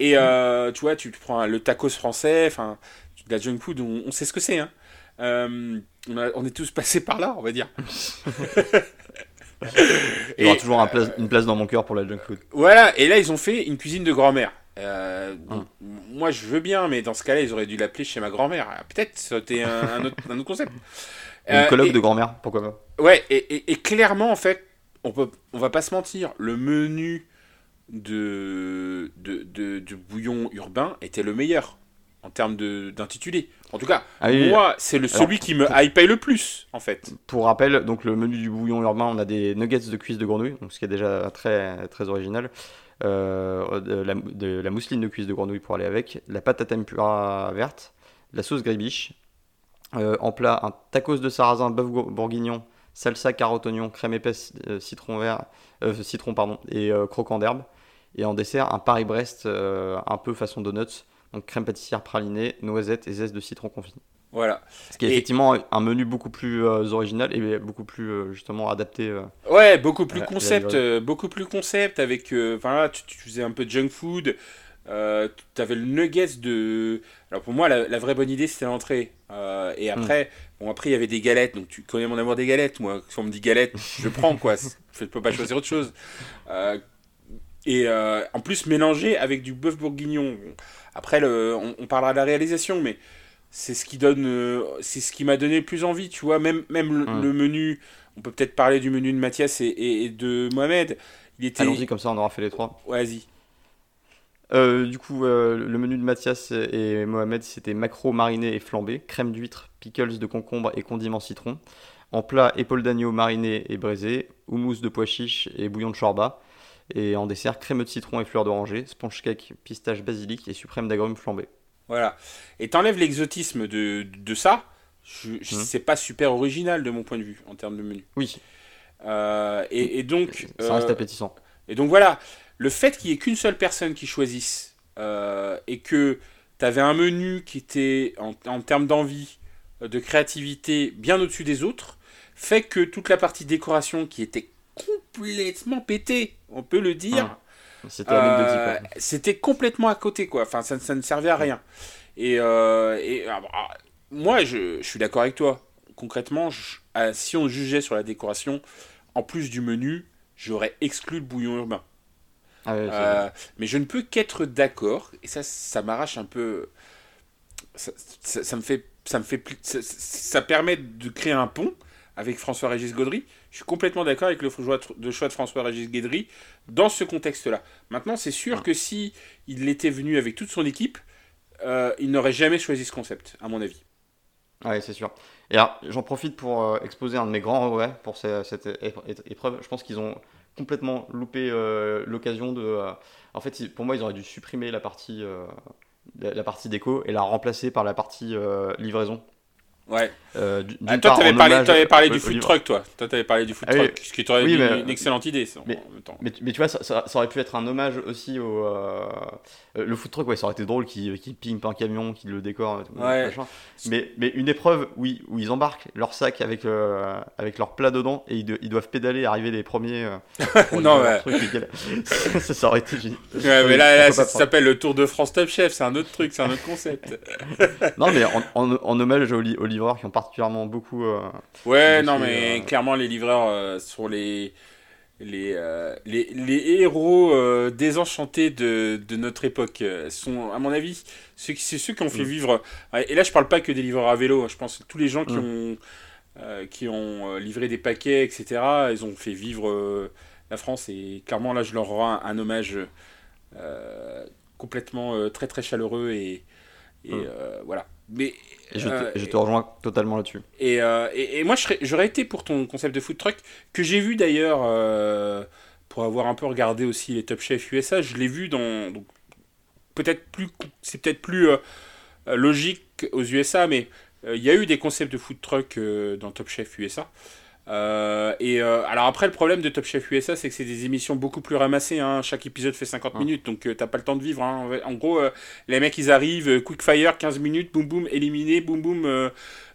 B: Et euh, tu vois, tu prends le tacos français, enfin, de la junk food, on, sait ce que c'est. Hein. Euh, on, on, est tous passés par là, on va dire. *laughs* *laughs*
A: Il y aura toujours une place dans mon cœur pour la junk food.
B: Voilà, et là ils ont fait une cuisine de grand-mère. Euh, hum. Moi je veux bien, mais dans ce cas-là, ils auraient dû l'appeler chez ma grand-mère. Ah, peut-être, c'était un, un, autre, un, autre, concept. *laughs*
A: Une euh, colloque de grand-mère, pourquoi pas
B: Ouais, et, et, clairement, en fait, on, peut, on va pas se mentir, le menu de, de, de, de bouillon urbain était le meilleur en termes d'intitulé. En tout cas, ah moi, c'est le, celui qui me hype le plus, en fait.
A: Pour rappel, donc le menu du bouillon urbain, on a des nuggets de cuisse de grenouille, donc ce qui est déjà très, très original. Euh, de, la, mousseline de cuisse de grenouille pour aller avec, la pâte à tempura verte, la sauce gribiche, euh, en plat un tacos de sarrasin bœuf bourguignon, salsa carotte oignon, crème épaisse, euh, citron vert, citron pardon et croquant d'herbe, et en dessert un Paris-Brest un peu façon donuts donc crème pâtissière pralinée, noisettes et zeste de citron confit.
B: Voilà.
A: Ce qui est effectivement un menu beaucoup plus euh, original et beaucoup plus euh, justement adapté. Euh,
B: ouais, beaucoup plus concept, beaucoup plus concept avec. Enfin tu, faisais un peu de junk food. tu avais le nuggets de. Alors pour moi, la, vraie bonne idée c'était l'entrée. et hmm. après, bon après il y avait des galettes. Donc tu connais mon amour des galettes. Moi, si on me dit galettes, je prends quoi. Je ne peux pas choisir autre chose. Et en plus mélangé avec du bœuf bourguignon. Après, le, on, parlera de la réalisation, mais c'est ce qui donne, euh, c'est ce qui m'a donné le plus envie, tu vois. Même, même le, menu, on peut peut-être parler du menu de Mathias et, de Mohamed.
A: Il était... Allons-y, comme ça on aura fait les trois.
B: Vas-y.
A: Euh, du coup, euh, le menu de Mathias et Mohamed, c'était macro mariné et flambé, crème d'huître, pickles de concombre et condiments citron. En plat, épaule d'agneau mariné et braisé, houmous de pois chiches et bouillon de chorba. Et en dessert, crème de citron et fleurs d'oranger, sponge cake, pistache basilic et suprême d'agrumes flambé.
B: Voilà. Et t'enlèves l'exotisme de, de, ça, je, mmh. c'est pas super original de mon point de vue en termes de menu.
A: Oui.
B: Euh, et, donc.
A: Ça reste euh, appétissant.
B: Et donc voilà, le fait qu'il y ait qu'une seule personne qui choisisse euh, et que tu avais un menu qui était en, en termes d'envie, de créativité, bien au-dessus des autres, fait que toute la partie décoration qui était complètement pété, on peut le dire.
A: Ah.
B: C'était euh, complètement à côté, quoi. Enfin, ça, ça ne servait à rien. Et, euh, et ah, bah, moi, je, je suis d'accord avec toi. Concrètement, euh, si on jugeait sur la décoration, en plus du menu, j'aurais exclu le bouillon urbain.
A: Ah
B: mais je ne peux qu'être d'accord, et ça, ça m'arrache un peu. Ça, ça, me fait, ça me fait, ça, permet de créer un pont avec François-Régis Gaudry Je suis complètement d'accord avec le choix de, choix de François-Régis Guédry dans ce contexte-là. Maintenant, c'est sûr que si il était venu avec toute son équipe, euh, il n'aurait jamais choisi ce concept, à mon avis.
A: Oui, c'est sûr. Et alors, j'en profite pour euh, exposer un de mes grands regrets pour cette épreuve. Je pense qu'ils ont complètement loupé euh, l'occasion de. en fait, pour moi, ils auraient dû supprimer la partie, la partie déco et la remplacer par la partie livraison.
B: Ouais. Euh, ah, toi, t'avais parlé, avais parlé du food truck, toi. Toi, t'avais parlé du food ah truck, ce qui t'aurait oui, une, excellente idée.
A: Mais, en même temps. Mais, mais, tu vois, ça, ça, aurait pu être un hommage aussi au. Euh, le food truck, ouais, ça aurait été drôle qu'il qu ping un camion, qu'il le décore.
B: ouais.
A: Mais, mais une épreuve où ils, où ils embarquent leur sac avec, euh, avec leur plat dedans et ils, ils doivent pédaler et arriver les premiers. *laughs*
B: non, ouais. *laughs*
A: ça, ça, aurait été génial.
B: Ouais, mais là, là ça s'appelle le Tour de France Top Chef, c'est un autre truc, c'est un autre concept.
A: non, mais en, en, en hommage au, au livreurs qui ont particulièrement beaucoup. Euh,
B: ouais, non, mais euh, clairement, les livreurs euh, sont les. Les, les, les, héros désenchantés de, de, notre époque sont, à mon avis, c'est ceux qui ont fait mm. vivre. Et là, je parle pas que des livreurs à vélo, hein, je pense que tous les gens qui mm. ont, qui ont livré des paquets, etc., ils ont fait vivre la France. Et clairement, là, je leur rends un, hommage complètement très très chaleureux et, et mm. voilà. Mais,
A: je, te, euh, je, te, rejoins totalement là-dessus.
B: Et, euh, et, moi, j'aurais été pour ton concept de food truck, que j'ai vu d'ailleurs, euh, pour avoir un peu regardé aussi les Top Chef USA, je l'ai vu dans. Peut-être plus. C'est peut-être plus logique aux USA, mais il y a eu des concepts de food truck dans Top Chef USA. Euh, et euh, alors après le problème de Top Chef USA c'est que c'est des émissions beaucoup plus ramassées hein. chaque épisode fait 50 minutes donc euh, t'as pas le temps de vivre hein. en gros les mecs ils arrivent quick fire 15 minutes boum boum éliminé boum boum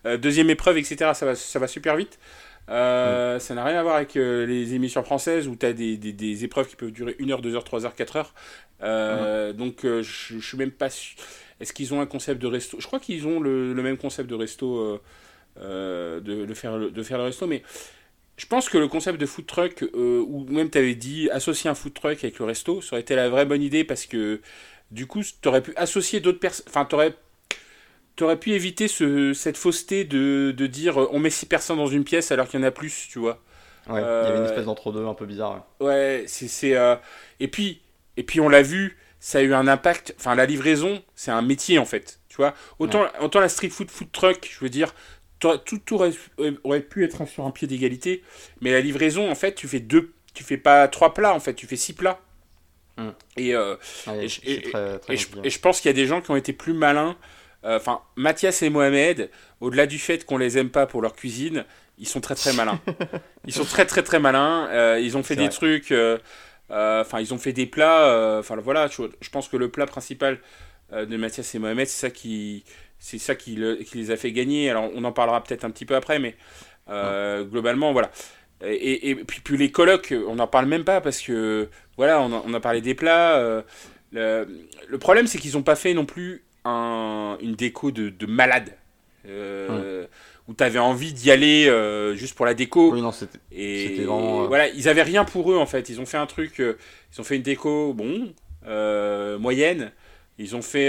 B: deuxième épreuve etc ça va, ça va super vite. Ça n'a rien à voir avec les émissions françaises où t'as des, des, des, épreuves qui peuvent durer 1 heure 2 heures 3 heures 4 heures. Donc je, je suis même pas sûr est-ce qu'ils ont un concept de resto? Je crois qu'ils ont le, le, même concept de resto euh, de, faire, de faire le resto. Mais je pense que le concept de food truck, euh, ou même tu avais dit associer un food truck avec le resto, ça aurait été la vraie bonne idée parce que du coup, tu aurais pu associer d'autres personnes. Enfin, tu aurais aurais pu éviter ce, cette fausseté de, de, dire euh, on met six personnes dans une pièce alors qu'il y en a plus, tu vois.
A: Ouais, il y avait une espèce d'entre-deux un peu bizarre.
B: Ouais, c'est. Et, puis, et puis, on l'a vu, ça a eu un impact. Enfin, la livraison, c'est un métier en fait. Tu vois, autant, autant la street food food truck, je veux dire, tout, aurait, pu être sur un pied d'égalité, mais la livraison, en fait, tu fais deux, tu fais pas trois plats, en fait, tu fais six plats. Mm. Et, je, pense qu'il y a des gens qui ont été plus malins. Euh, enfin, Mathias et Mohamed, au-delà du fait qu'on les aime pas pour leur cuisine, ils sont très très malins. *laughs* ils sont très très très malins. Euh, ils ont fait des trucs. Euh, enfin, ils ont fait des plats. Enfin, voilà, je, je, pense que le plat principal de Mathias et Mohamed, c'est ça qui c'est ça qui, les a fait gagner. Alors on en parlera peut-être un petit peu après, mais euh, globalement, voilà. Et, puis, puis, les colloques, on n'en parle même pas parce que, voilà, on a, parlé des plats. Euh, le, problème, c'est qu'ils n'ont pas fait non plus une déco de, malade. Euh, où tu avais envie d'y aller juste pour la déco.
A: Oui, non, c'était,
B: et voilà, ils avaient rien pour eux en fait. Ils ont fait un truc, ils ont fait une déco, bon, moyenne. Ils ont fait.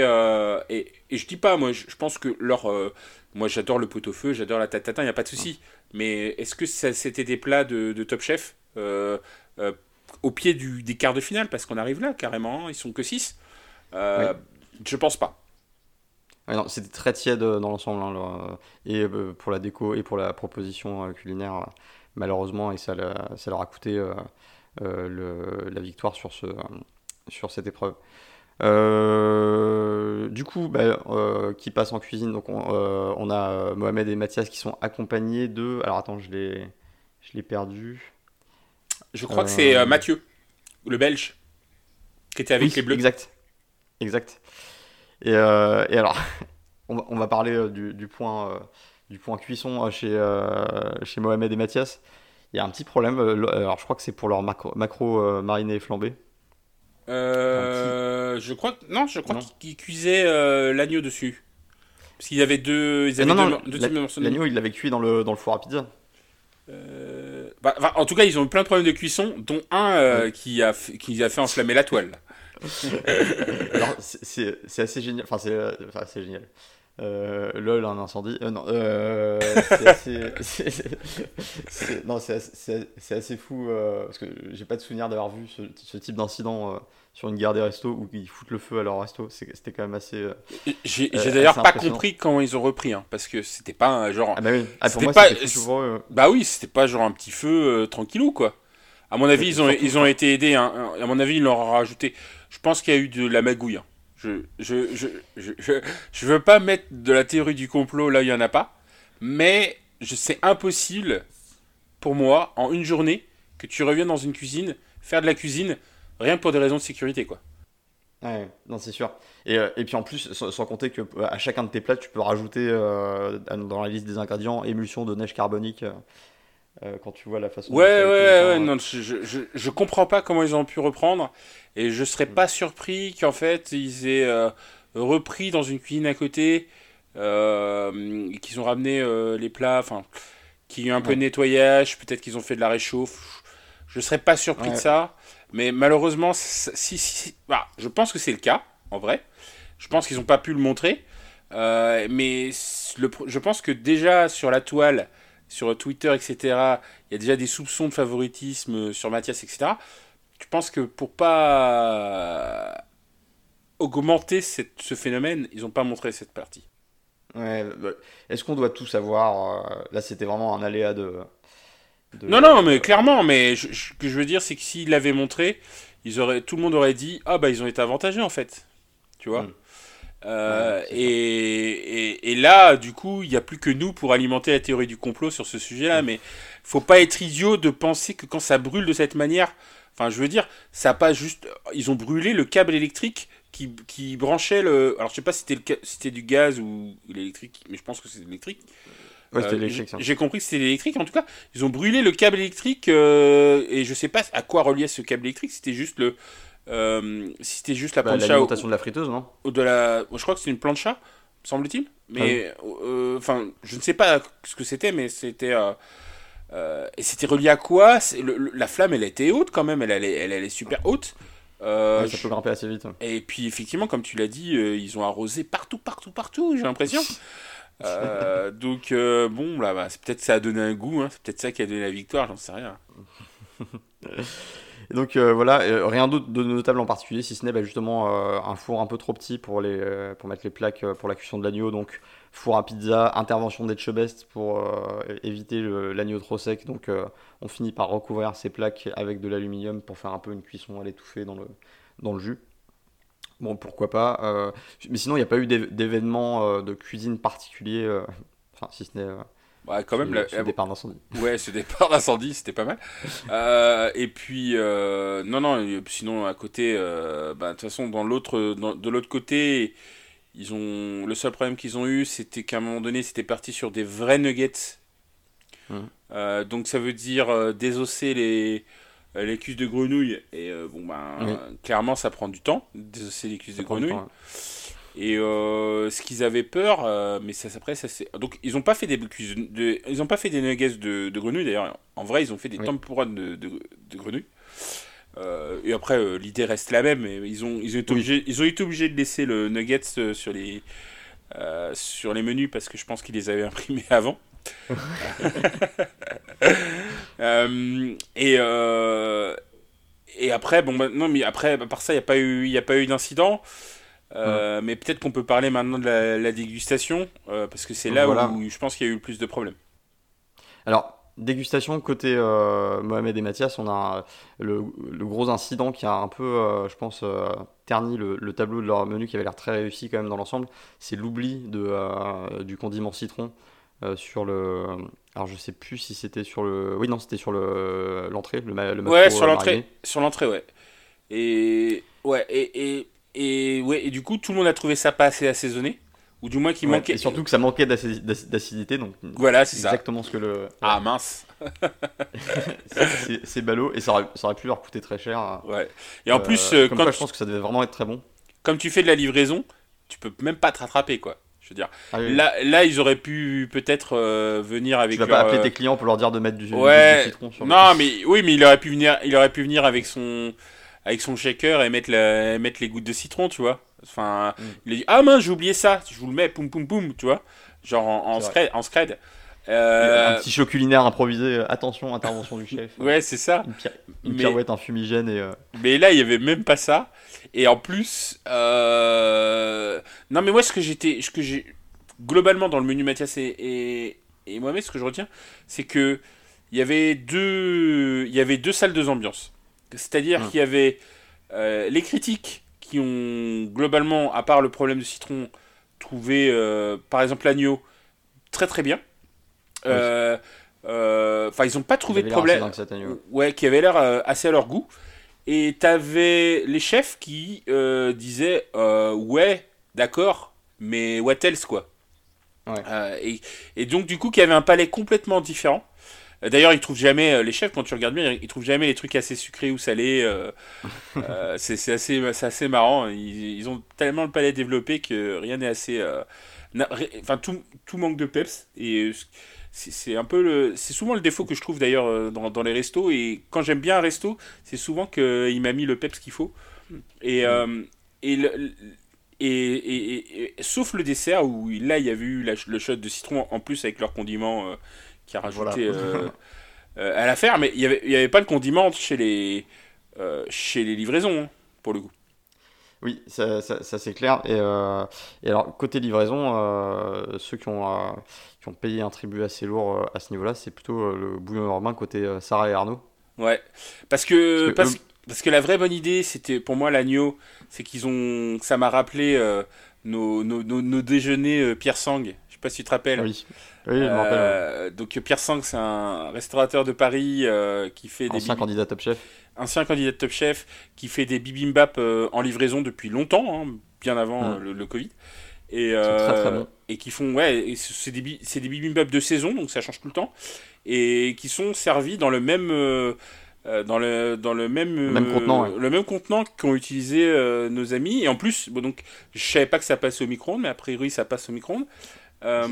B: et, et je dis pas, moi, je, pense que leur. Euh, moi, j'adore le pot-au-feu, j'adore la tatatin, il n'y a pas de souci. Mais est-ce que c'était des plats de, Top Chef euh, euh, au pied du, des quarts de finale? Parce qu'on arrive là, carrément, ils sont que 6. Euh, Je pense pas.
A: c'était très tiède dans l'ensemble, hein, et pour la déco et pour la proposition culinaire, malheureusement, et ça, ça, leur a coûté le, la victoire sur, ce, sur cette épreuve. Euh, du coup, bah, euh, qui passe en cuisine, donc on, euh, a Mohamed et Mathias qui sont accompagnés de. Alors attends, je l'ai, je l'ai perdu.
B: Je crois que c'est Mathieu, le Belge, qui était avec les Bleus.
A: Exact, exact. Et, et alors, *laughs* on va, parler du, point, du point cuisson chez, chez Mohamed et Mathias. Il y a un petit problème. Alors, je crois que c'est pour leur macro, macro mariné et flambé.
B: Euh, je crois non, je crois qu'ils cuisaient euh, l'agneau dessus. Parce qu'ils avaient deux, ils avaient
A: non, deux, L'agneau, il l'avait cuit dans le dans le four à pizza.
B: Euh, bah, en tout cas, ils ont eu plein de problèmes de cuisson, dont un qui a qui a fait enflammer la toile. *laughs*
A: c'est assez génial. Enfin, c'est assez génial. Euh, lol, un incendie. Euh, non, euh, c'est assez, *laughs* non, assez, c'est- c'est assez fou euh, parce que j'ai pas de souvenir d'avoir vu ce, ce type d'incident euh, sur une gare des restos où ils foutent le feu à leur resto. C'était quand même assez. euh,
B: J'ai
A: Euh,
B: d'ailleurs pas compris comment ils ont repris, hein, parce que c'était pas un genre.
A: Ah bah oui. Ah, pour
B: C'était
A: moi,
B: pas-
A: eux.
B: Bah oui, c'était pas genre un petit feu euh, tranquillou, quoi. À mon avis, ils ont, ils ont été aidés. hein. À mon avis, ils leur ont rajouté. Je pense qu'il y a eu de la magouille. hein. Je, je, je, je, je, veux pas mettre de la théorie du complot là, il y en a pas. Mais c'est impossible pour moi, en une journée, que tu reviennes dans une cuisine, faire de la cuisine, rien que pour des raisons de sécurité, quoi.
A: Ouais, non, c'est sûr. Et, euh, et puis en plus, sans, sans compter que euh, à chacun de tes plats, tu peux rajouter euh, dans la liste des ingrédients émulsion de neige carbonique euh, quand tu vois la façon.
B: Ouais, ouais, ouais, non, je, je, comprends pas comment ils ont pu reprendre, et je serais pas surpris qu'en fait ils aient euh, repris dans une cuisine à côté, qu'ils ont ramené les plats, enfin, qu'il y a eu un peu de nettoyage, peut-être qu'ils ont fait de la réchauffe, je serais pas surpris de ça, mais malheureusement, si, bah, je pense que c'est le cas, en vrai, je pense qu'ils ont pas pu le montrer, euh, mais je pense que déjà sur la toile, sur Twitter, etc., il y a déjà des soupçons de favoritisme sur Mathias, etc. Tu penses que pour pas augmenter cette- ce phénomène, ils n'ont pas montré cette partie
A: Ouais, bah, Est-ce qu'on doit tout savoir euh, Là, c'était vraiment un aléa de. De-
B: Non, non, mais clairement, mais je- je- ce que je veux dire, c'est que s'ils l'avaient montré, ils auraient, tout le monde aurait dit Ah, bah, ils ont été avantagés en fait. Tu vois
A: Mm.
B: Euh,
A: Ouais,
B: et, et, et là, du coup, il n'y a plus que nous pour alimenter la théorie du complot sur ce sujet-là. Mais faut pas être idiot de penser que quand ça brûle de cette manière, enfin, je veux dire, ça pas juste. Ils ont brûlé le câble électrique qui, qui branchait le. Alors, je sais pas c'était si c'était du gaz ou l'électrique, mais je pense que c'est l'électrique.
A: Ouais, c'était
B: Euh,
A: électrique,
B: j'ai- compris que c'était l'électrique en tout cas. Ils ont brûlé le câble électrique euh, et je sais pas à quoi reliait ce câble électrique. C'était juste le, euh, si c'était juste la
A: Bah,
B: plancha
A: L'alimentation de la friteuse, non?
B: de la. Je crois que c'était une plancha, semble-t-il. Mais euh, enfin, je ne sais pas ce que c'était, mais c'était. euh, euh, et c'était relié à quoi? C'est- le- le- La flamme, elle était haute quand même. Elle allait, elle allait super haute. Euh,
A: Ouais, Ça peut grimper assez vite.
B: et puis effectivement, comme tu l'as dit, euh, ils ont arrosé partout, partout, partout, j'ai l'impression. *laughs* Euh, donc euh, bon, là, bah, c'est peut-être ça a donné un goût, hein, c'est peut-être ça qui a donné la victoire, j'en sais rien.
A: Donc euh, voilà, rien d'autre de notable en particulier, si ce n'est bah, justement un four un peu trop petit pour, les, pour mettre les plaques pour la cuisson de l'agneau. Donc four à pizza, intervention d'Etchebest pour éviter l'agneau trop sec. Donc on finit par recouvrir ces plaques avec de l'aluminium pour faire un peu une cuisson à l'étouffée dans le, dans le jus. Bon, pourquoi pas. euh, mais sinon, il n'y a pas eu d'év- d'événement euh, de cuisine particulier, euh, enfin, si ce n'est
B: Ouais, quand même,
A: ce
B: la-
A: départ d'incendie.
B: ouais, ce départ d'incendie, c'était pas mal. Et puis, non, non, sinon à côté, bah, de toute façon, dans l'autre, dans- de l'autre côté, ils ont, le seul problème qu'ils ont eu, c'était qu'à un moment donné, c'était parti sur des vrais nuggets. Euh, donc ça veut dire désosser les, les cuisses de grenouille. Et euh, bon, ben,
A: Oui.
B: clairement, ça prend du temps, désosser les cuisses de
A: Ça
B: grenouille.
A: temps, hein.
B: Et euh, ce qu'ils avaient peur, euh, mais ça, après, ça c'est. Donc, ils ont pas fait des cuisses de- ils ont pas fait des nuggets de, de grenouille d'ailleurs. En vrai, ils ont fait des
A: Oui.
B: tempura de, de, de grenouille. Euh, et après, euh, l'idée reste la même. Mais ils ont, ils ont été
A: Oui.
B: obligés, ils ont été obligés de laisser le nuggets euh, sur les, euh, sur les menus parce que je pense qu'ils les avaient imprimés *laughs* avant. *laughs* Euh, et euh, et après, bon, bah, non, mais après, à part ça, il n'y a pas eu, y a pas eu d'incident. Euh, Mais peut-être qu'on peut parler maintenant de la, la dégustation, parce que c'est là
A: Voilà.
B: où je pense qu'il y a eu le plus de problèmes.
A: Alors, dégustation côté Mohamed et Mathias, on a le, le gros incident qui a un peu, je pense, terni le, le tableau de leur menu qui avait l'air très réussi quand même dans l'ensemble. C'est l'oubli de, du condiment citron euh, sur le. Alors, je sais plus si c'était sur le. Oui, non, c'était sur le l'entrée, le, ma- le
B: Ouais, sur
A: euh,
B: l'entrée, sur l'entrée, ouais. Et ouais, et, et, et ouais, et du coup, tout le monde a trouvé ça pas assez assaisonné, ou du moins qu'il
A: Ouais,
B: manquait.
A: et surtout que ça manquait d'acidi- d'ac- d'acidité, donc
B: Voilà, c'est ça.
A: exactement ce que le.
B: Ah mince.
A: c'est ballot et ça aurait, ça aurait pu leur coûter très cher.
B: Ouais. Et en
A: Euh,
B: plus, euh,
A: comme
B: quand
A: quoi,
B: tu-
A: je pense que ça devait vraiment être très bon.
B: comme tu fais de la livraison, tu peux même pas te rattraper, quoi. Je veux dire,
A: Ah oui,
B: là, là, ils auraient pu peut-être euh, venir avec
A: tu vas
B: leur,
A: pas appeler
B: euh,
A: tes clients pour leur dire de mettre du,
B: Ouais.
A: du citron sur le-
B: Non, mais oui, mais il aurait pu venir, il aurait pu venir avec son, avec son shaker et mettre, la, mettre les gouttes de citron, tu vois. Enfin,
A: Mm.
B: il a dit Ah mince, j'ai oublié ça, je vous le mets, poum poum poum, tu vois. Genre en, scred. En scred. Euh,
A: Un petit show culinaire improvisé, euh, attention, intervention du chef.
B: ouais, c'est ça.
A: Une, pia- une
B: Mais-
A: pirouette, un fumigène et. euh,
B: Mais là, il y avait même pas ça. Et en plus, euh... non, mais moi, ce que j'étais, ce que j'ai globalement dans le menu Mathias et, et, et moi-même, ce que je retiens, c'est que il y avait deux, il y avait deux salles de ambiance. C'est-à-dire
A: Hum.
B: qu'il y avait les critiques qui ont globalement, à part le problème de citron, trouvé, par exemple, l'agneau très très bien.
A: Oui.
B: Euh, euh, Enfin, ils n'ont pas trouvé de problème. Ouais, qui avait l'air euh, assez à leur goût. Et t'avais les chefs qui euh, disaient euh, ouais, d'accord, mais what else quoi.
A: Ouais.
B: Euh, et, et donc du coup, qui avait un palais complètement différent. D'ailleurs, ils trouvent jamais euh, les chefs quand tu regardes bien, ils trouvent jamais les trucs assez sucrés ou salés. euh, *laughs* euh, c'est assez, c'est assez marrant. Ils, ils ont tellement le palais développé que rien n'est assez. euh, Enfin, tout, tout manque de peps. Et euh, c'est un peu le. C'est souvent le défaut que je trouve d'ailleurs euh, dans, dans les restos. Et quand j'aime bien un resto, c'est souvent qu'il m'a mis le peps qu'il faut. Et, euh, et, le- et, et- et- sauf le dessert où là il y avait eu la- le shot de citron en plus avec leur condiment euh, qui a rajouté
A: Voilà.
B: euh, *laughs* euh, à l'affaire. Mais il n'y avait, avait pas le condiment chez les, euh, chez les livraisons hein, pour le coup.
A: Oui, ça, ça- ça, c'est clair. Et, euh, et alors, côté livraison, euh, ceux qui ont, euh, qui ont payé un tribut assez lourd à ce niveau-là, c'est plutôt le bouillon urbain côté Sarah et Arnaud.
B: Ouais, parce que
A: Parce
B: parce,
A: que
B: parce que la vraie bonne idée, c'était pour moi l'agneau, c'est qu'ils ont, ça m'a rappelé nos, nos, nos, nos déjeuners Pierre Sang. Je sais pas si tu te rappelles.
A: Oui, oui je me rappelle.
B: Euh, donc Pierre Sang, c'est un restaurateur de Paris euh, qui fait des
A: Ancien candidat Top Chef.
B: ancien candidat Top Chef, qui fait des bibimbap euh, en livraison depuis longtemps, hein, bien avant euh, le, le Covid. Et,
A: très, très bons.
B: et qui font, ouais, c'est des, c'est des bibimbap de saison, donc ça change tout le temps, et qui sont servis dans le même, euh, dans le, dans le même,
A: même
B: euh,
A: contenant, ouais.
B: le même contenant qu'ont utilisé euh, nos amis. Et en plus, bon, donc, je savais pas que ça passait au micro-ondes, mais a priori ça passe au micro-ondes. Euh,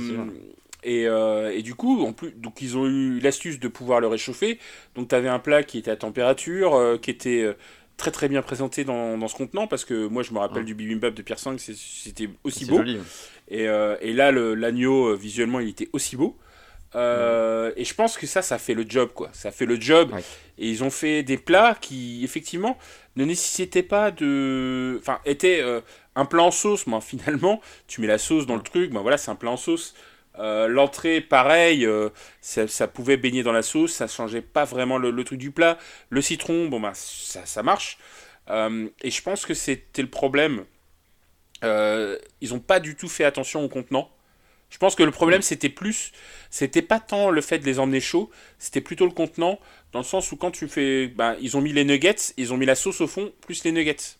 B: et, euh, et du coup, en plus, donc ils ont eu l'astuce de pouvoir le réchauffer. Donc tu avais un plat qui était à température, euh, qui était euh, très très bien présenté dans, dans ce contenant, parce que moi je me rappelle
A: Mm.
B: du bibimbap de Pierre Sang, c'est- c'était aussi beau.
A: joli.
B: Et, et là, l'agneau, visuellement, il était aussi beau. Et je pense que ça, ça fait le job, quoi. Ça fait le job.
A: Ouais.
B: Et ils ont fait des plats qui, effectivement, ne nécessitaient pas de. Enfin, étaient un plat en sauce, moi, finalement. Tu mets la sauce dans le truc, ben voilà, c'est un plat en sauce. Euh, L'entrée, pareil, euh, ça, pouvait baigner dans la sauce, ça changeait pas vraiment le, truc du plat. Le citron, bon, ben, ça, marche. Euh, et je pense que c'était le problème. Ils ont pas du tout fait attention au contenant. Je pense que le problème c'était plus, c'était pas tant le fait de les emmener chauds, c'était plutôt le contenant, dans le sens où quand tu fais, ben, ils ont mis les nuggets, ils ont mis la sauce au fond, plus les nuggets.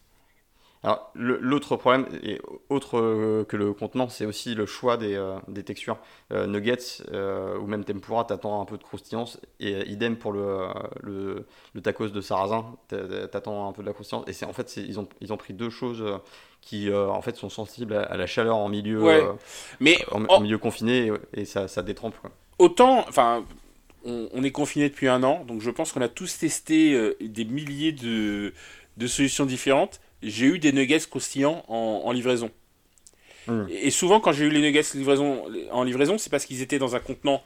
A: Alors, l'autre problème, et autre euh, que le contenant, c'est aussi le choix des, euh, des textures. Euh, nuggets euh, ou même tempura, t'attends un peu de croustillance. Et idem pour le, le, le tacos de sarrasin, t'a- t'attends un peu de la croustillance. Et c'est en fait, ils ont, ils ont pris deux choses qui en fait sont sensibles à, à la chaleur en milieu,
B: Ouais. Mais
A: en,
B: en-
A: en milieu confiné et, et ça, ça détrempe. Quoi.
B: autant, enfin, on, on est confiné depuis un an, donc je pense qu'on a tous testé des milliers de, de solutions différentes. J'ai eu des nuggets croustillants en, en livraison.
A: Mm.
B: Et, souvent, quand j'ai eu les nuggets livraison, en livraison, c'est parce qu'ils étaient dans un contenant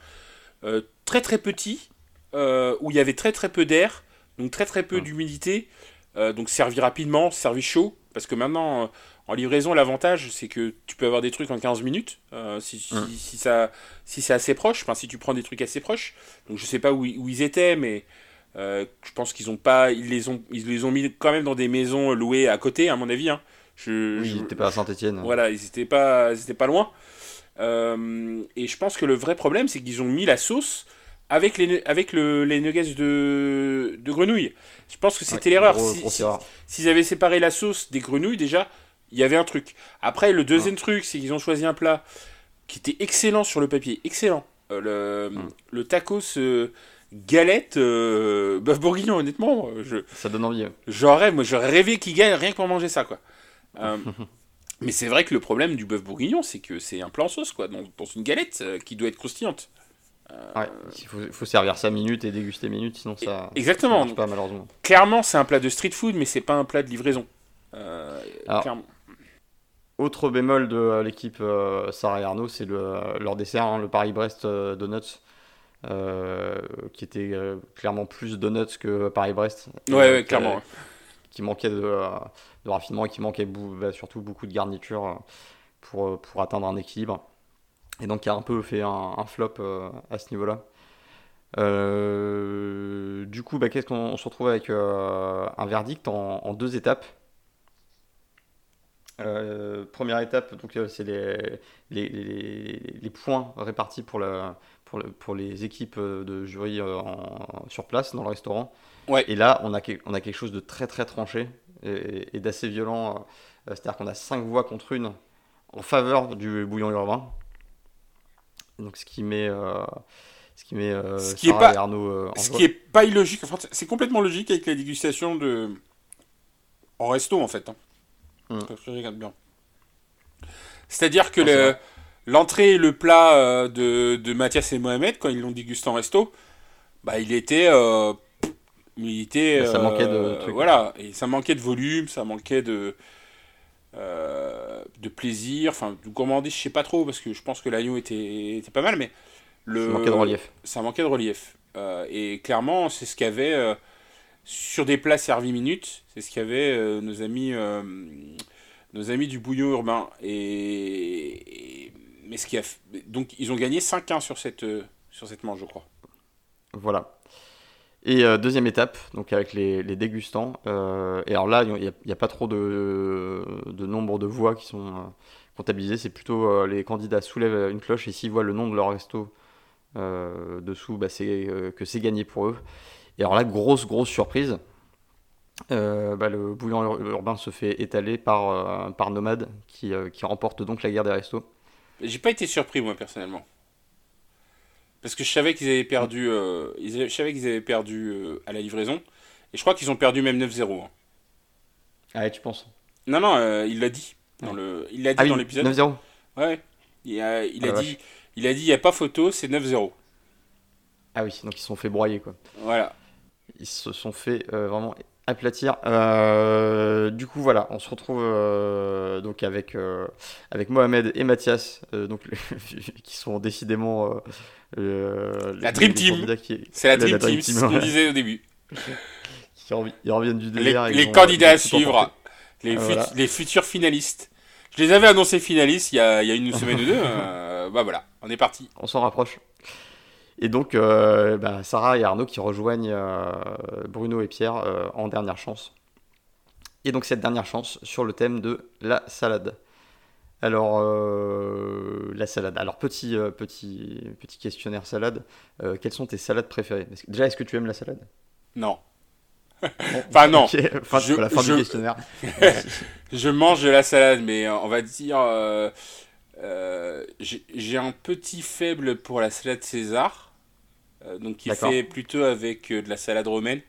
B: euh, très très petit, euh, où il y avait très très peu d'air, donc très très peu
A: Mm.
B: d'humidité, euh, donc servi rapidement, servi chaud, parce que maintenant, en livraison, l'avantage, c'est que tu peux avoir des trucs en 15 minutes, euh, si, si, si ça, si c'est assez proche, enfin si tu prends des trucs assez proches. Donc je sais pas où ils étaient, mais euh, je pense qu'ils ont pas, ils les ont, ils les ont mis quand même dans des maisons louées à côté, à mon avis. Hein. Je,
A: Oui,
B: je-
A: j'étais pas à Saint-Etienne.
B: voilà, ils étaient pas, ils étaient pas loin. Euh, et je pense que le vrai problème, c'est qu'ils ont mis la sauce avec les, avec le, les nuggets de, de grenouille. Je pense que c'était l'erreur. Si- si- S'ils avaient séparé la sauce des grenouilles, déjà, il y avait un truc. Après, le deuxième truc, c'est qu'ils ont choisi un plat qui était excellent sur le papier. Excellent. Euh, le,
A: Mm.
B: le tacos galette euh, bœuf bourguignon, honnêtement, euh, je,
A: Ça donne envie.
B: J'aurais, moi, j'aurais rêvé qu'il gagne rien que pour manger ça, quoi. Euh, *laughs* mais c'est vrai que le problème du bœuf bourguignon, c'est que c'est un plat en sauce, quoi, dans, dans une galette euh, qui doit être croustillante.
A: Ouais, il faut, faut servir 5 minutes et déguster minutes, sinon ça.
B: Exactement.
A: Ça pas, malheureusement.
B: Clairement, c'est un plat de street food, mais c'est pas un plat de livraison.
A: Alors,
B: clairement.
A: Autre bémol de l'équipe Sarah et Arnaud, c'est le, leur dessert, hein, le Paris-Brest Donuts, qui était euh, clairement plus donuts que Paris-Brest.
B: Ouais,
A: Euh,
B: ouais,
A: qui-
B: clairement.
A: Qui manquait de, euh, de raffinement et qui manquait bah, surtout beaucoup de garniture euh, pour, euh, pour atteindre un équilibre. Et donc, qui a un peu fait un, un flop euh, à ce niveau-là. Euh, du coup, bah, qu'est-ce qu'on on se retrouve avec euh, un verdict en, en deux étapes. Euh, première étape, donc euh, c'est les, les, les- les points répartis pour, la, pour, le- pour les équipes euh, de jury euh, en- sur place dans le restaurant.
B: Ouais.
A: Et là, on a, on a quelque chose de très très tranché et, et d'assez violent. euh, C'est-à-dire qu'on a cinq voix contre une en faveur du bouillon urbain. Donc ce qui met, ce qui met euh,
B: Ce qui est pas-
A: et Arnaud euh, en
B: Ce
A: joie.
B: qui est pas illogique, enfin, c'est complètement logique avec la dégustation de. en resto en fait. hein.
A: Mm.
B: Regarde bien. C'est-à-dire que
A: c'est
B: le-. L'entrée et le plat euh, de, de Mathias et Mohamed, quand ils l'ont dégusté en resto, bah il était. euh, il était.
A: Bah, ça manquait de
B: euh,
A: trucs.
B: Voilà, et ça manquait de volume, ça manquait de. euh, de plaisir, enfin, de gourmandise, je sais pas trop, parce que je pense que l'agneau était, était pas mal, mais. Le,
A: Ça manquait de relief.
B: ça manquait de relief. Euh, et clairement, c'est ce qu'avait euh, sur des plats servis minutes, c'est ce qu'avaient nos amis, nos amis du bouillon urbain. Et- donc ils ont gagné 5-1 sur cette euh, sur cette manche, je crois.
A: Voilà. Et euh, deuxième étape, donc avec les, dégustants. euh, et alors là, il n'y a, pas trop de, nombre de voix qui sont comptabilisées. C'est plutôt les candidats soulèvent une cloche et s'ils voient le nom de leur resto dessous, bah, c'est que c'est gagné pour eux. Et alors là, grosse, grosse surprise. Bah, le bouillon ur- urbain se fait étaler par, par Nomade qui, qui remporte donc la guerre des restos.
B: J'ai pas été surpris moi personnellement, parce que je savais qu'ils avaient perdu, euh, ils avaient- je savais qu'ils avaient perdu euh, à la livraison, et je crois qu'ils ont perdu même 9-0. hein.
A: Ah ouais, tu penses
B: Non non, euh, il l'a dit dans le, il l'a dit
A: Ah oui,
B: dans l'épisode.
A: 9-0
B: Ouais, il a, il
A: Ah
B: a
A: la
B: dit, il a dit, il y a pas photo, c'est 9-0.
A: Ah oui, donc ils se sont fait broyer quoi.
B: Voilà.
A: Ils se sont fait euh, vraiment aplatir. Euh, du coup, voilà, on se retrouve euh, donc avec, euh, avec Mohamed et Mathias, donc, *laughs* qui sont décidément
B: La Dream Team. C'est la Dream Team, c'est ce qu'on
A: ouais.
B: disait au début. *laughs*
A: qui ils reviennent du
B: Les,
A: et
B: les candidats à suivre, les,
A: Ah,
B: fut-
A: voilà.
B: les futurs finalistes. Je les avais annoncés finalistes il y a, il y a une semaine ou deux. euh, *laughs* bah voilà, on est parti.
A: On s'en rapproche. Et donc, euh, bah, Sarah et Arnaud qui rejoignent euh, Bruno et Pierre euh, en dernière chance. Et donc, cette dernière chance sur le thème de la salade. Alors, la salade. Alors, petit, petit, petit questionnaire salade. Quelles sont tes salades préférées? Que- Déjà, est-ce que tu aimes la salade?
B: Non.
A: Bon, *laughs*
B: Enfin, non.
A: ok, fin,
B: Je-
A: voilà, fin
B: je-
A: du questionnaire. *laughs*
B: Je mange de la salade, mais on va dire. Euh, j'ai un petit faible pour la salade César. euh, donc qui fait plutôt avec euh, de la salade romaine.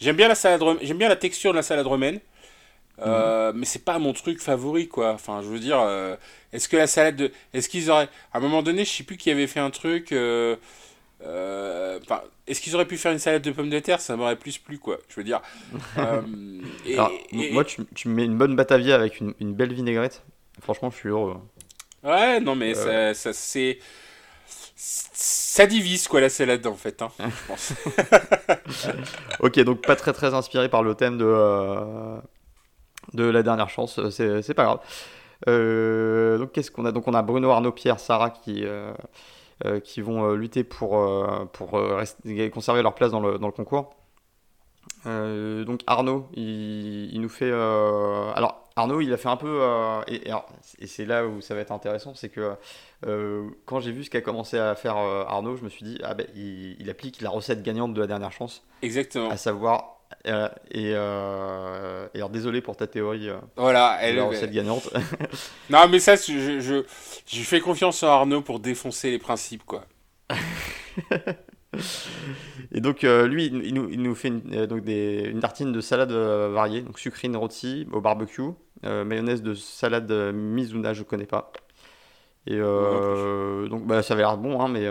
B: J'aime bien la salade j'aime bien la texture de la salade romaine.
A: Mhm.
B: mais c'est pas mon truc favori quoi. Enfin, je veux dire, est-ce que la salade de, est-ce qu'ils auraient, à un moment donné, je sais plus qui avait fait un truc. euh, est-ce qu'ils auraient pu faire une salade de pommes de terre? Ça m'aurait plus plu quoi. Je veux dire. *laughs* euh, et-
A: Alors,
B: et-
A: moi, tu, tu me mets une bonne Batavia avec une, une belle vinaigrette. Franchement, je suis heureux.
B: Ouais, non, mais
A: Euh.
B: ça, ça c'est. Ça divise, quoi, la salade, en fait, hein, *laughs* je pense. *laughs*
A: Ok, donc pas très très inspiré par le thème de, euh, de la dernière chance, euh, c'est pas grave. Euh, donc qu'est-ce qu'on a? Donc on a Bruno, Arnaud, Pierre, Sarah qui, euh, qui vont lutter pour, pour rester- conserver leur place dans le, dans le concours. Donc Arnaud, il, il nous fait... alors Arnaud, il a fait un peu... euh, et c'est là où ça va être intéressant, c'est que euh, quand j'ai vu ce qu'a commencé à faire euh, Arnaud, je me suis dit, ah ben, il, il applique la recette gagnante de la dernière chance
B: Exactement.
A: à savoir et, et alors désolé pour ta théorie
B: Voilà, elle.
A: la recette gagnante *laughs*
B: Non, mais ça, je, je, je fais confiance en Arnaud pour défoncer les principes, quoi. *laughs*
A: et donc euh, lui il, il nous, il nous fait une, euh, donc des, une tartine de salade euh, variée donc sucrine rôti au barbecue mayonnaise de salade Mizuna je connais pas et donc bah, ça avait l'air bon hein, mais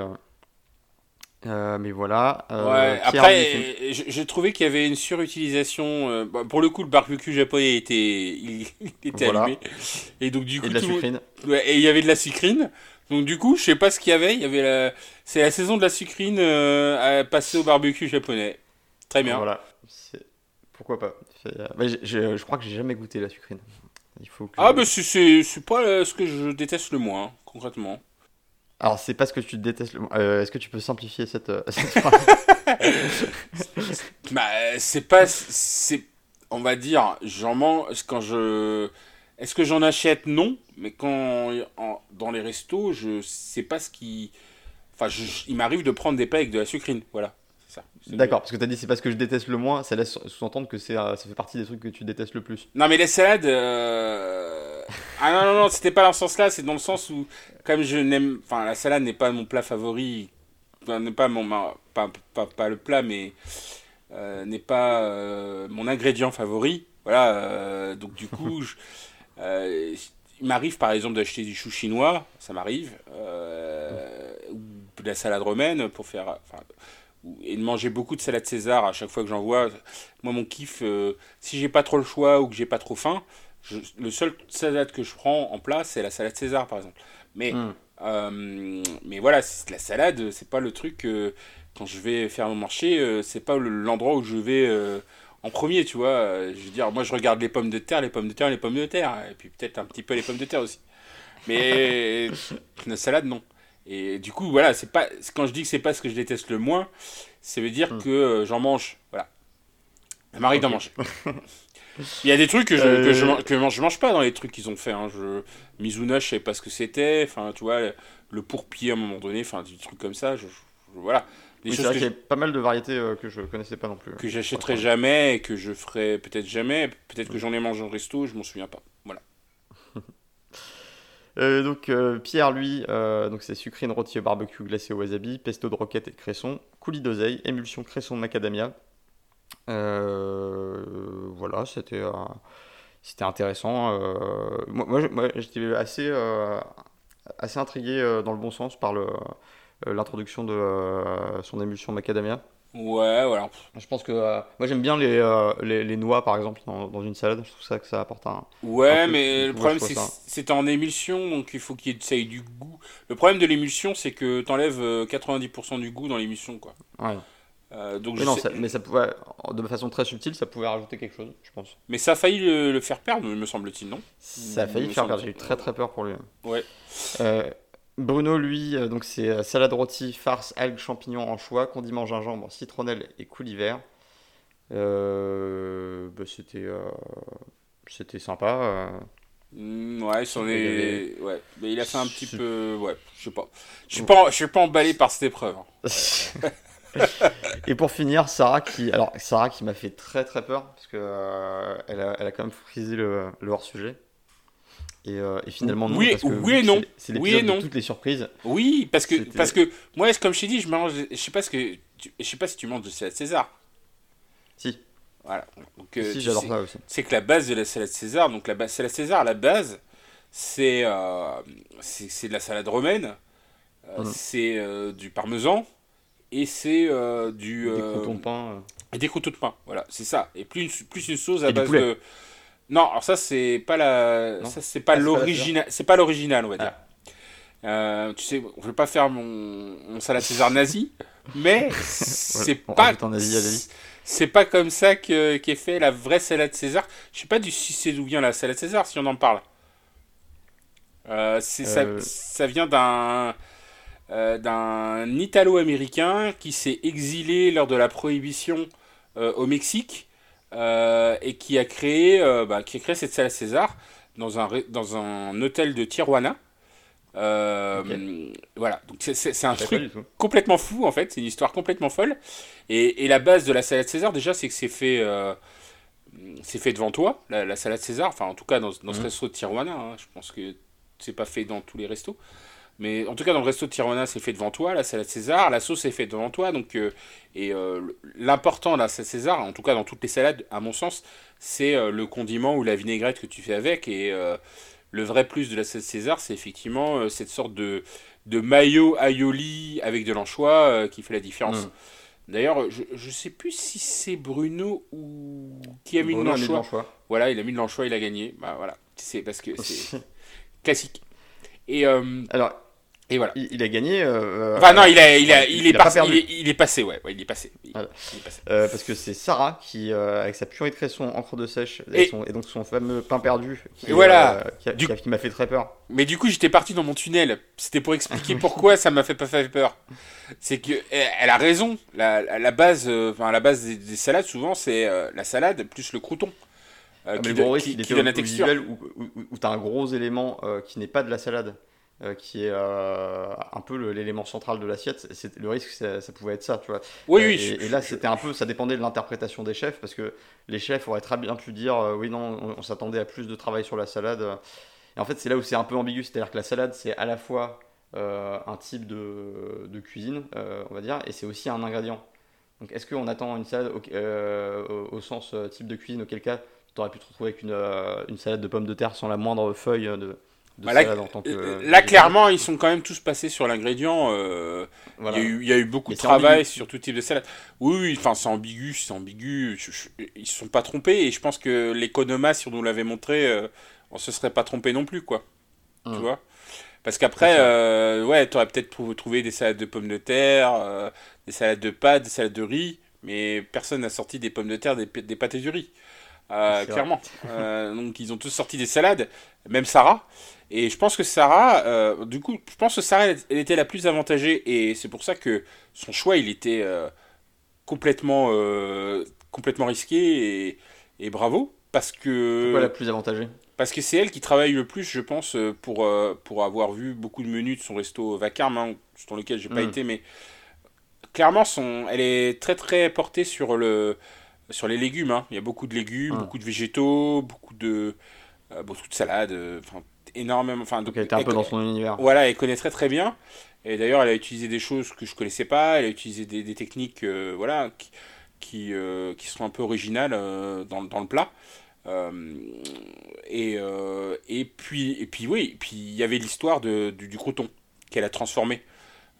A: mais voilà.
B: Ouais, après, j'ai trouvé qu'il y avait une surutilisation. bah, pour le coup, le barbecue japonais était, il, *laughs* était
A: Voilà.
B: allumé. Et donc, du coup,
A: et de la
B: tout
A: sucrine.
B: Ouais, et il y avait de la sucrine. Donc du coup, je sais pas ce qu'il y avait. Il y avait la... C'est la saison de la sucrine euh, à passer au barbecue japonais. Très bien.
A: Voilà. Pourquoi pas. Euh, j'ai- je crois que j'ai jamais goûté la sucrine. Il faut que
B: Ah bah c'est- pas euh, ce que je déteste le moins, hein, concrètement.
A: Alors, c'est pas ce que tu détestes. le- euh, Est-ce que tu peux simplifier cette, *laughs* cette *laughs* phrase
B: Bah c'est pas... c'est On va dire, j'en mange quand je... Est-ce que j'en achète? Non. Mais quand... en- dans les restos, je sais pas ce qui... Enfin, je- il m'arrive de prendre des plats avec de la sucrine. Voilà. C'est ça. C'est-
A: D'accord, parce que t'as dit c'est pas ce que je déteste le moins, ça laisse sous-entendre que c'est, euh, ça fait partie des trucs que tu détestes le plus.
B: Non, mais les salades. euh, Ah non, non, non, c'était pas dans ce sens-là, c'est dans le sens où, comme je n'aime. Enfin, la salade n'est pas mon plat favori. Enfin, n'est pas mon. Pas, pas, pas le plat, mais. euh, n'est pas euh, mon ingrédient favori. Voilà, donc du coup, je- euh, il m'arrive par exemple d'acheter du chou chinois, ça m'arrive, euh, ou de la salade romaine pour faire. Enfin, et de manger beaucoup de salade César à chaque fois que j'en vois. Moi, mon kiff, euh, si j'ai pas trop le choix ou que j'ai pas trop faim, je- le seul salade que je prends en plat, c'est la salade César, par exemple. Mais,
A: Hmm.
B: euh, mais voilà, la salade, c'est pas le truc. quand je vais faire mon marché, c'est pas le- l'endroit où je vais en premier, tu vois. Euh, Je veux dire, moi, je regarde les pommes de terre, les pommes de terre, les pommes de terre, et puis peut-être un petit peu les pommes de terre aussi. Mais *laughs* la salade, non. Et du coup, voilà, c'est pas quand je dis que c'est pas ce que je déteste le moins, ça veut dire
A: Hmm.
B: que euh, j'en mange. Voilà. Ça m'arrive d'en
A: Ok.
B: manger. *laughs* Il y a des trucs que je,
A: Euh,
B: que je, man- que je mange pas dans les trucs qu'ils ont fait. Hein. Je, Mizuna, je savais pas ce que c'était. Enfin, tu vois, le, pourpier à un moment donné, enfin, des trucs comme ça. Je- voilà. Des
A: Oui,
B: choses que,
A: a pas mal de variétés euh, que je connaissais pas non plus.
B: que j'achèterai jamais et que je ferai peut-être jamais. Peut-être que j'en ai mangé au resto, je m'en souviens pas. Voilà. *laughs*
A: Euh, donc euh, Pierre, lui, donc c'est sucrine rôti au barbecue glacé au wasabi, pesto de roquette et de cresson, coulis d'oseille, émulsion cresson de macadamia. Voilà, c'était c'était intéressant. moi, moi, j'étais assez assez intrigué dans le bon sens par le l'introduction de euh, son émulsion macadamia.
B: Ouais, voilà.
A: Je pense que euh, moi j'aime bien les, euh, les, les noix par exemple dans, dans une salade. Je trouve ça que ça apporte un.
B: Ouais,
A: Un
B: mais le problème c'est que c'est en émulsion, donc il faut qu'il ait, du goût. Le problème de l'émulsion, c'est que t'enlèves euh, 90% du goût dans l'émulsion, quoi.
A: Ouais.
B: Euh, donc
A: Mais
B: je
A: non,
B: sais-
A: ça- mais ça pouvait, de façon très subtile, ça pouvait rajouter quelque chose, je pense.
B: Mais ça a failli le, le faire perdre, me semble-t-il, non?
A: Ça a failli le faire perdre. J'ai eu très très peur pour lui.
B: Ouais.
A: Bruno, lui, euh, donc c'est euh, salade rôti, farce, algues, champignons, anchois, condiment gingembre, citronnelle et coulis vert. Euh, bah, c'était euh, c'était sympa.
B: Mm, ouais,
A: avait-
B: Ouais, mais il a fait un petit peu. Ouais, je sais pas. Je suis pas, je suis pas emballé par cette épreuve. hein. *laughs*
A: et pour finir, Sarah qui, alors Sarah qui m'a fait très très peur parce que euh, elle, a, elle a quand même frisé le, le hors sujet. Et, euh, et finalement non.
B: Oui-
A: parce que
B: oui et non.
A: c'est-
B: Oui
A: de
B: non.
A: toutes les surprises.
B: Oui, parce que, parce que moi, comme je t'ai dit, je mange. Je sais pas ce que. tu- Je sais pas si tu manges de salade César.
A: Si,
B: Voilà. Donc, euh,
A: si
B: tu
A: j'adore
B: sais-
A: ça aussi.
B: c'est que la base de la salade César, donc la base, salade César, la base, c'est euh, c'est c'est de la salade romaine, euh,
A: Mhm.
B: c'est euh, du parmesan et c'est euh, du
A: Des
B: euh,
A: croutons de pain. euh.
B: et des croûtons de pain. Voilà, c'est ça. Et plus une, plus une sauce à
A: Et
B: base de non, alors ça c'est pas la
A: Non
B: ça c'est pas
A: Ah,
B: l'original, c'est pas l'original, on va dire.
A: Ah.
B: Euh, tu sais, je veux pas faire mon, mon salade César nazi, *laughs* mais c'est pas c'est pas comme ça que qu'est fait la vraie salade César. Je sais pas du si c'est d'où vient la salade César si on en parle. Euh, c'est ça,
A: Euh.
B: ça vient d'un d'un Italo-américain qui s'est exilé lors de la prohibition au Mexique et qui a créé euh, bah, qui a créé cette salade César dans un dans un hôtel de Tijuana. Euh, Voilà, donc c'est- un truc complètement fou en fait, c'est une histoire complètement folle. Et, et la base de la salade César déjà c'est que c'est fait, euh, c'est fait devant toi, la, la salade César, enfin en tout cas dans, dans ce
A: Mhm.
B: resto de Tijuana, hein, je pense que c'est pas fait dans tous les restos. Mais en tout cas dans le resto de Tijuana c'est fait devant toi, la salade César, la sauce est faite devant toi. Donc, euh, et euh, l'important de la salade César, en tout cas dans toutes les salades à mon sens, c'est euh, le condiment ou la vinaigrette que tu fais avec. Et euh, le vrai plus de la salade César, c'est effectivement cette sorte de, de maillot aioli avec de l'anchois qui fait la différence. Mm. D'ailleurs, je ne sais plus si c'est Bruno ou qui a mis de l'anchois. Voilà, il a mis de l'anchois, il a gagné. Bah voilà, c'est parce que *laughs* c'est classique. Et
A: alors, et voilà. Il, a gagné. Euh,
B: enfin, non, il, a, il, a, il, est, passé, il, est, passé, ouais. il est passé.
A: Euh, parce que c'est Sarah qui, euh, avec sa purée de cresson, encre de sèche, et, son, et, donc son fameux pain perdu, qui,
B: voilà.
A: qui, m'a fait très peur.
B: Mais du coup, j'étais parti dans mon tunnel. C'était pour expliquer *laughs* pourquoi ça m'a fait pas fait peur. C'est que elle a raison. La, la base, enfin, la base des, salades, souvent, c'est la salade plus le crouton.
A: Ah, qui, mais qui, qui donne la texture. Où, où, où tu as un gros élément qui n'est pas de la salade. Euh, qui est euh, un peu l'élément central de l'assiette. Le risque, ça, ça, pouvait être ça, tu vois.
B: Oui, oui.
A: Et, là, c'était un peu, ça dépendait de l'interprétation des chefs, parce que les chefs auraient très bien pu dire, euh, oui, non, on, s'attendait à plus de travail sur la salade. Et en fait, c'est là où c'est un peu ambigu, c'est-à-dire que la salade, c'est à la fois un type de, de cuisine, on va dire, et c'est aussi un ingrédient. Donc, est-ce qu'on attend une salade au, au, sens type de cuisine, auquel cas, tu aurais pu te retrouver avec une, une salade de pommes de terre sans la moindre feuille de
B: bah, là, clairement, ils sont quand même tous passés sur l'ingrédient. Euh, il, y a eu beaucoup de travail sur tout type de salade. Oui, enfin, c'est ambigu, c'est ambigu. ils se sont pas trompés et je pense que l'économa, si on nous l'avait montré, euh, on se serait pas trompé non plus, quoi. Tu hum. vois? Parce qu'après, euh, ouais, tu aurais peut-être trouvé des salades de pommes de terre, des salades de pâtes, des salades de riz, mais personne n'a sorti des pommes de terre, des, des pâtes et du riz. clairement. donc ils ont tous sorti des salades, même Sarah. Et je pense que Sarah, euh, du coup, je pense que Sarah, elle, était la plus avantagée. Et c'est pour ça que son choix, il était euh, complètement, euh, complètement risqué. Et, et, bravo. Parce que.
A: Pourquoi la plus avantagée?
B: Parce que c'est elle qui travaille le plus, je pense, pour, pour avoir vu beaucoup de menus de son resto Vacarme, hein, dans lequel j'ai pas hmm. été. Mais clairement, son, elle est très très portée sur, le, sur les légumes. Hein. Il y a beaucoup de légumes, hmm. beaucoup de végétaux, beaucoup de, beaucoup de salades. Enfin, énormément. Enfin,
A: donc, elle était un peu dans son univers.
B: Voilà, elle connaît très très bien. Et d'ailleurs, elle a utilisé des choses que je connaissais pas. Elle a utilisé des, des techniques, euh, voilà, qui qui, euh, qui, sont un peu originales euh, dans, dans, le plat. et, et puis et puis oui, puis il y avait l'histoire du, du, crouton qu'elle a transformé.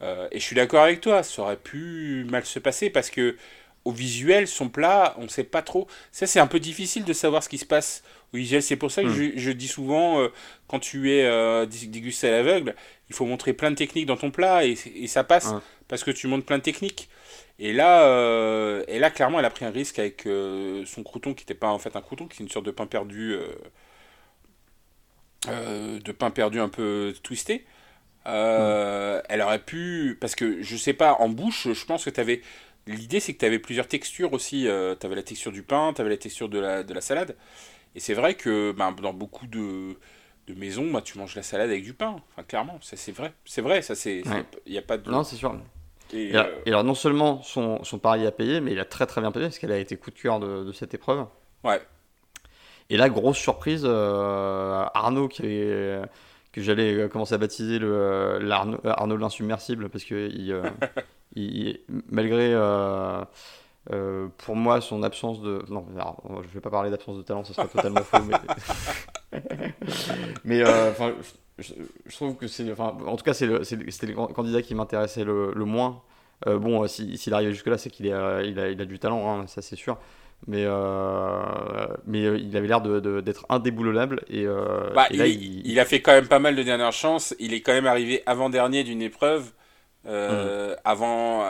B: et je suis d'accord avec toi, ça aurait pu mal se passer parce que au visuel, son plat, on ne sait pas trop. Ça, c'est un peu difficile de savoir ce qui se passe oui, c'est pour ça que hmm. je, dis souvent, euh, quand tu es euh, dégusté à l'aveugle, il faut montrer plein de techniques dans ton plat et, ça passe parce que tu montres plein de techniques. Et là, euh, et là, clairement, elle a pris un risque avec son crouton qui n'était pas en fait un crouton, qui est une sorte de pain perdu, de pain perdu un peu twisté. Hmm. Elle aurait pu, parce que je sais pas, en bouche, je pense que tu avais. L'idée, c'est que tu avais plusieurs textures aussi. tu avais la texture du pain, tu avais la texture de la, de la salade. Et c'est vrai que ben, dans beaucoup de, de maisons, bah, tu manges la salade avec du pain. Enfin, clairement, ça c'est vrai. C'est vrai, ça c'est. Il n'y a pas de.
A: Non, c'est sûr. Et, euh, et, alors, non seulement son, son pari a payé, mais il a très très bien payé parce qu'elle a été coup de cœur de, de, cette épreuve.
B: Ouais.
A: Et là, grosse surprise, euh, Arnaud, qui que j'allais commencer à baptiser le, Arnaud, Arnaud l'insubmersible parce que il, *laughs* il, malgré. Euh, pour moi, son absence de. Non, je vais pas parler d'absence de talent, ce serait totalement *laughs* faux. Mais, *laughs* mais euh, je, je, trouve que c'est. Enfin, en tout cas, c'était le, le, candidat qui m'intéressait le, le, moins. Euh, bon, s'il arrive jusque-là, c'est qu'il il a, il a, du talent, hein, ça c'est sûr. Mais, mais il avait l'air d'être indéboulonnable. Et,
B: bah, là, il, il, a fait quand même pas mal de dernières chances. Il est quand même arrivé avant-dernier d'une épreuve. Mmh. Avant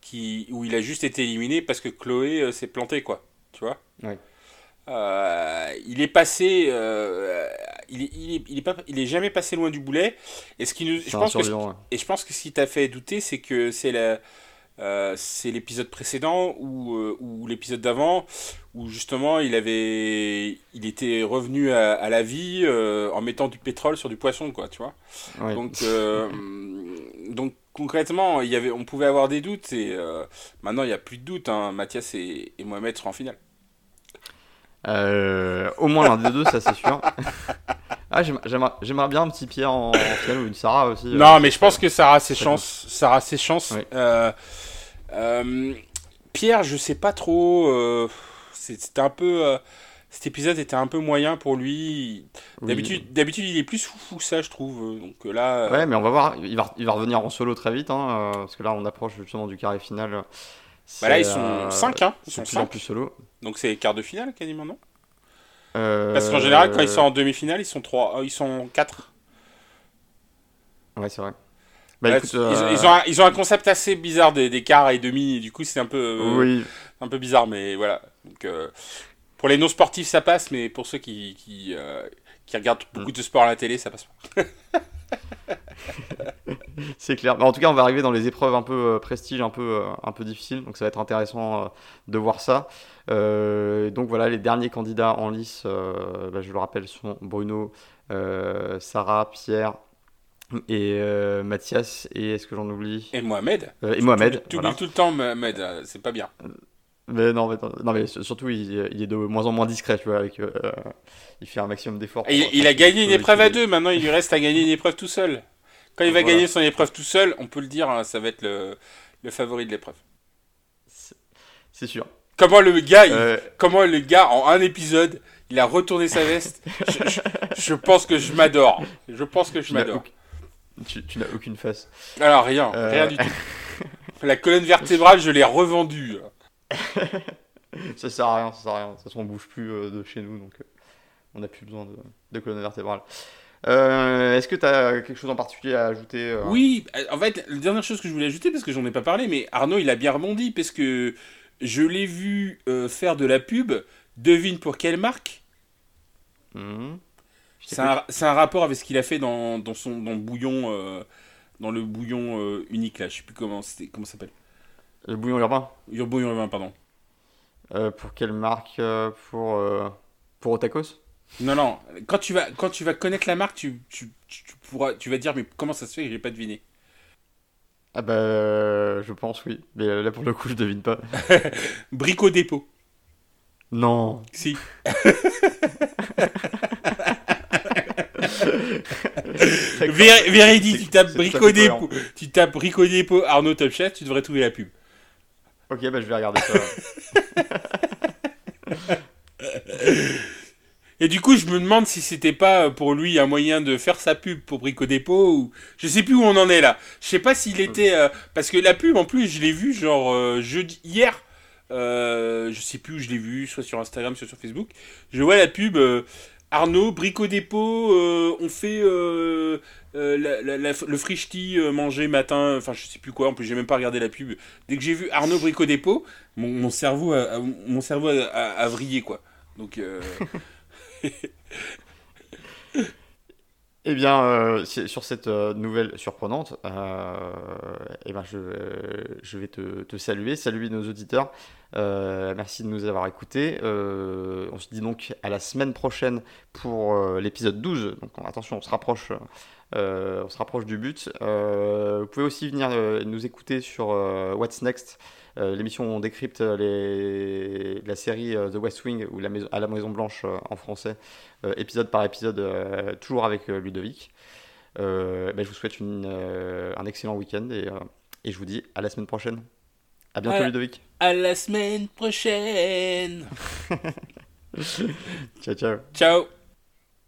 B: qui, où il a juste été éliminé parce que Chloé euh, s'est plantée, quoi. Tu vois euh, il est passé, euh, il, est, il, est, il, est pas, il est jamais passé loin du boulet. Et ce qui nous, je pense que, et je pense que ce qui t'a fait douter, c'est que c'est la, c'est l'épisode précédent ou, ou l'épisode d'avant où justement il avait, il était revenu à, à la vie en mettant du pétrole sur du poisson, quoi. Tu vois. Donc, *laughs* donc concrètement, il y avait, on pouvait avoir des doutes et euh, maintenant il n'y a plus de doutes. Hein. Mathias et, Mohamed seront en finale.
A: Euh, au moins l'un des deux, ça c'est sûr. *laughs* ah, J'aimerais bien un petit Pierre en, finale ou une Sarah aussi.
B: Euh, non, mais je pense que Sarah a ses chances. Sarah a ses chances. Pierre, je sais pas trop. C'était un peu. Cet épisode était un peu moyen pour lui.
A: Oui.
B: D'habitude, il est plus fou ça, je trouve. Donc euh, là, euh,
A: Ouais, mais on va voir. Il va, il va revenir en solo très vite, hein, euh, parce que là, on approche justement du carré final.
B: bah là, ils sont
A: euh,
B: 5, hein. Ils sont
A: plus en
B: 5.
A: plus solo.
B: Donc c'est quart de finale quasiment, non?
A: Euh,
B: Parce qu'en général, quand ils sont en demi-finale, ils sont 3, ils sont 4.
A: Ouais, c'est vrai. Bah écoute,
B: ils,
A: euh,
B: ils ont un, ils ont un concept assez bizarre des, des quarts et demi, et du coup, c'est un peu, euh,
A: Oui,
B: un peu bizarre, mais voilà. Donc, euh, pour les non-sportifs, ça passe, mais pour ceux qui, qui, euh, qui regardent
A: Mm.
B: beaucoup de sport à la télé, ça passe pas. *laughs*
A: c'est clair. Mais en tout cas, on va arriver dans les épreuves un peu euh, prestige, un peu, euh, un peu difficiles. Donc ça va être intéressant euh, de voir ça. Donc voilà, les derniers candidats en lice, bah, je le rappelle, sont Bruno, Sarah, Pierre et Mathias. Et est-ce que j'en oublie?
B: Et Mohamed
A: Et Mohamed.
B: Tu oublies
A: voilà.
B: tout le temps Mohamed, c'est pas bien.
A: Mais non, mais, non, mais surtout, il, il est de moins en moins discret, tu vois. Avec, euh, il fait un maximum d'efforts.
B: Il, il a gagné une épreuve à deux, maintenant il lui reste à gagner une épreuve tout seul. Quand il va
A: Voilà.
B: gagner son épreuve tout seul, on peut le dire, hein, ça va être le, le favori de l'épreuve.
A: C'est- sûr.
B: Comment le gars, il-
A: Euh,
B: comment le gars en un épisode, il a retourné sa veste? *laughs* je, je- je pense que je m'adore. Je pense que je m'adore.
A: tu- tu n'as aucune face.
B: Alors rien,
A: Euh.
B: rien du *laughs* tout. La colonne vertébrale, je l'ai revendue. *laughs*
A: Ça sert à rien, ça sert à rien. De toute façon, on bouge plus euh, de chez nous, donc euh, on n'a plus besoin de, de colonne vertébrale. Euh, Est-ce que tu as quelque chose en particulier à ajouter
B: Oui, en fait, la dernière chose que je voulais ajouter, parce que j'en ai pas parlé, mais Arnaud, il a bien rebondi, parce que je l'ai vu faire de la pub. Devine pour quelle marque?
A: Je
B: C'est un, rapport avec ce qu'il a fait dans, dans son dans le bouillon, dans le bouillon unique là. Je sais plus comment comment ça s'appelle.
A: Le bouillon urbain
B: Le bouillon urbain, pardon.
A: Euh, Pour quelle marque euh, Pour, euh, pour Otakos?
B: Non, non. Quand tu vas, quand tu vas connaître la marque, tu, tu, tu, tu pourras, tu vas dire, mais comment ça se fait que j'ai pas deviné?
A: Ah bah, euh, je pense oui. Mais là, pour le coup, je devine pas. *laughs*
B: Brico Dépôt.
A: Non
B: Si.
A: D'accord.
B: Vé- Véridique, tu tapes Brico. Dépôt. Tu tapes Brico Dépôt, Arnaud Top Chef, tu devrais trouver la pub.
A: Ok, bah je vais regarder ça.
B: Et du coup, je me demande si c'était pas euh, pour lui un moyen de faire sa pub pour Brico Dépôt ou je sais plus où on en est là. Je sais pas s'il était euh, parce que la pub en plus, je l'ai vu genre euh, jeudi hier. Je sais plus où je l'ai vu, soit sur Instagram, soit sur Facebook. Je vois la pub Arnaud Brico Dépôt. euh, on fait euh, euh, la- le frichti euh, manger matin. Enfin, je sais plus quoi. En plus, j'ai même pas regardé la pub. Dès que j'ai vu Arnaud Brico Dépôt, mon, cerveau, a, a- vrillé quoi. Donc *laughs*
A: Eh bien, euh, sur cette euh, nouvelle surprenante, euh, eh ben je, vais te, te saluer, saluer nos auditeurs. Merci de nous avoir écoutés. On se dit donc à la semaine prochaine pour l'épisode 12. Donc attention, on se rapproche, on se rapproche du but. Vous pouvez aussi venir nous écouter sur What's Next, l'émission où on décrypte les, la série euh, The West Wing ou la maison, à la Maison Blanche euh, en français euh, épisode par épisode, euh, toujours avec euh, Ludovic. Euh, ben, je vous souhaite une, euh, un excellent week-end et, euh, et je vous dis à la semaine prochaine. À bientôt. Ludovic.
B: à la semaine prochaine. *laughs*
A: Ciao ciao.
B: Ciao.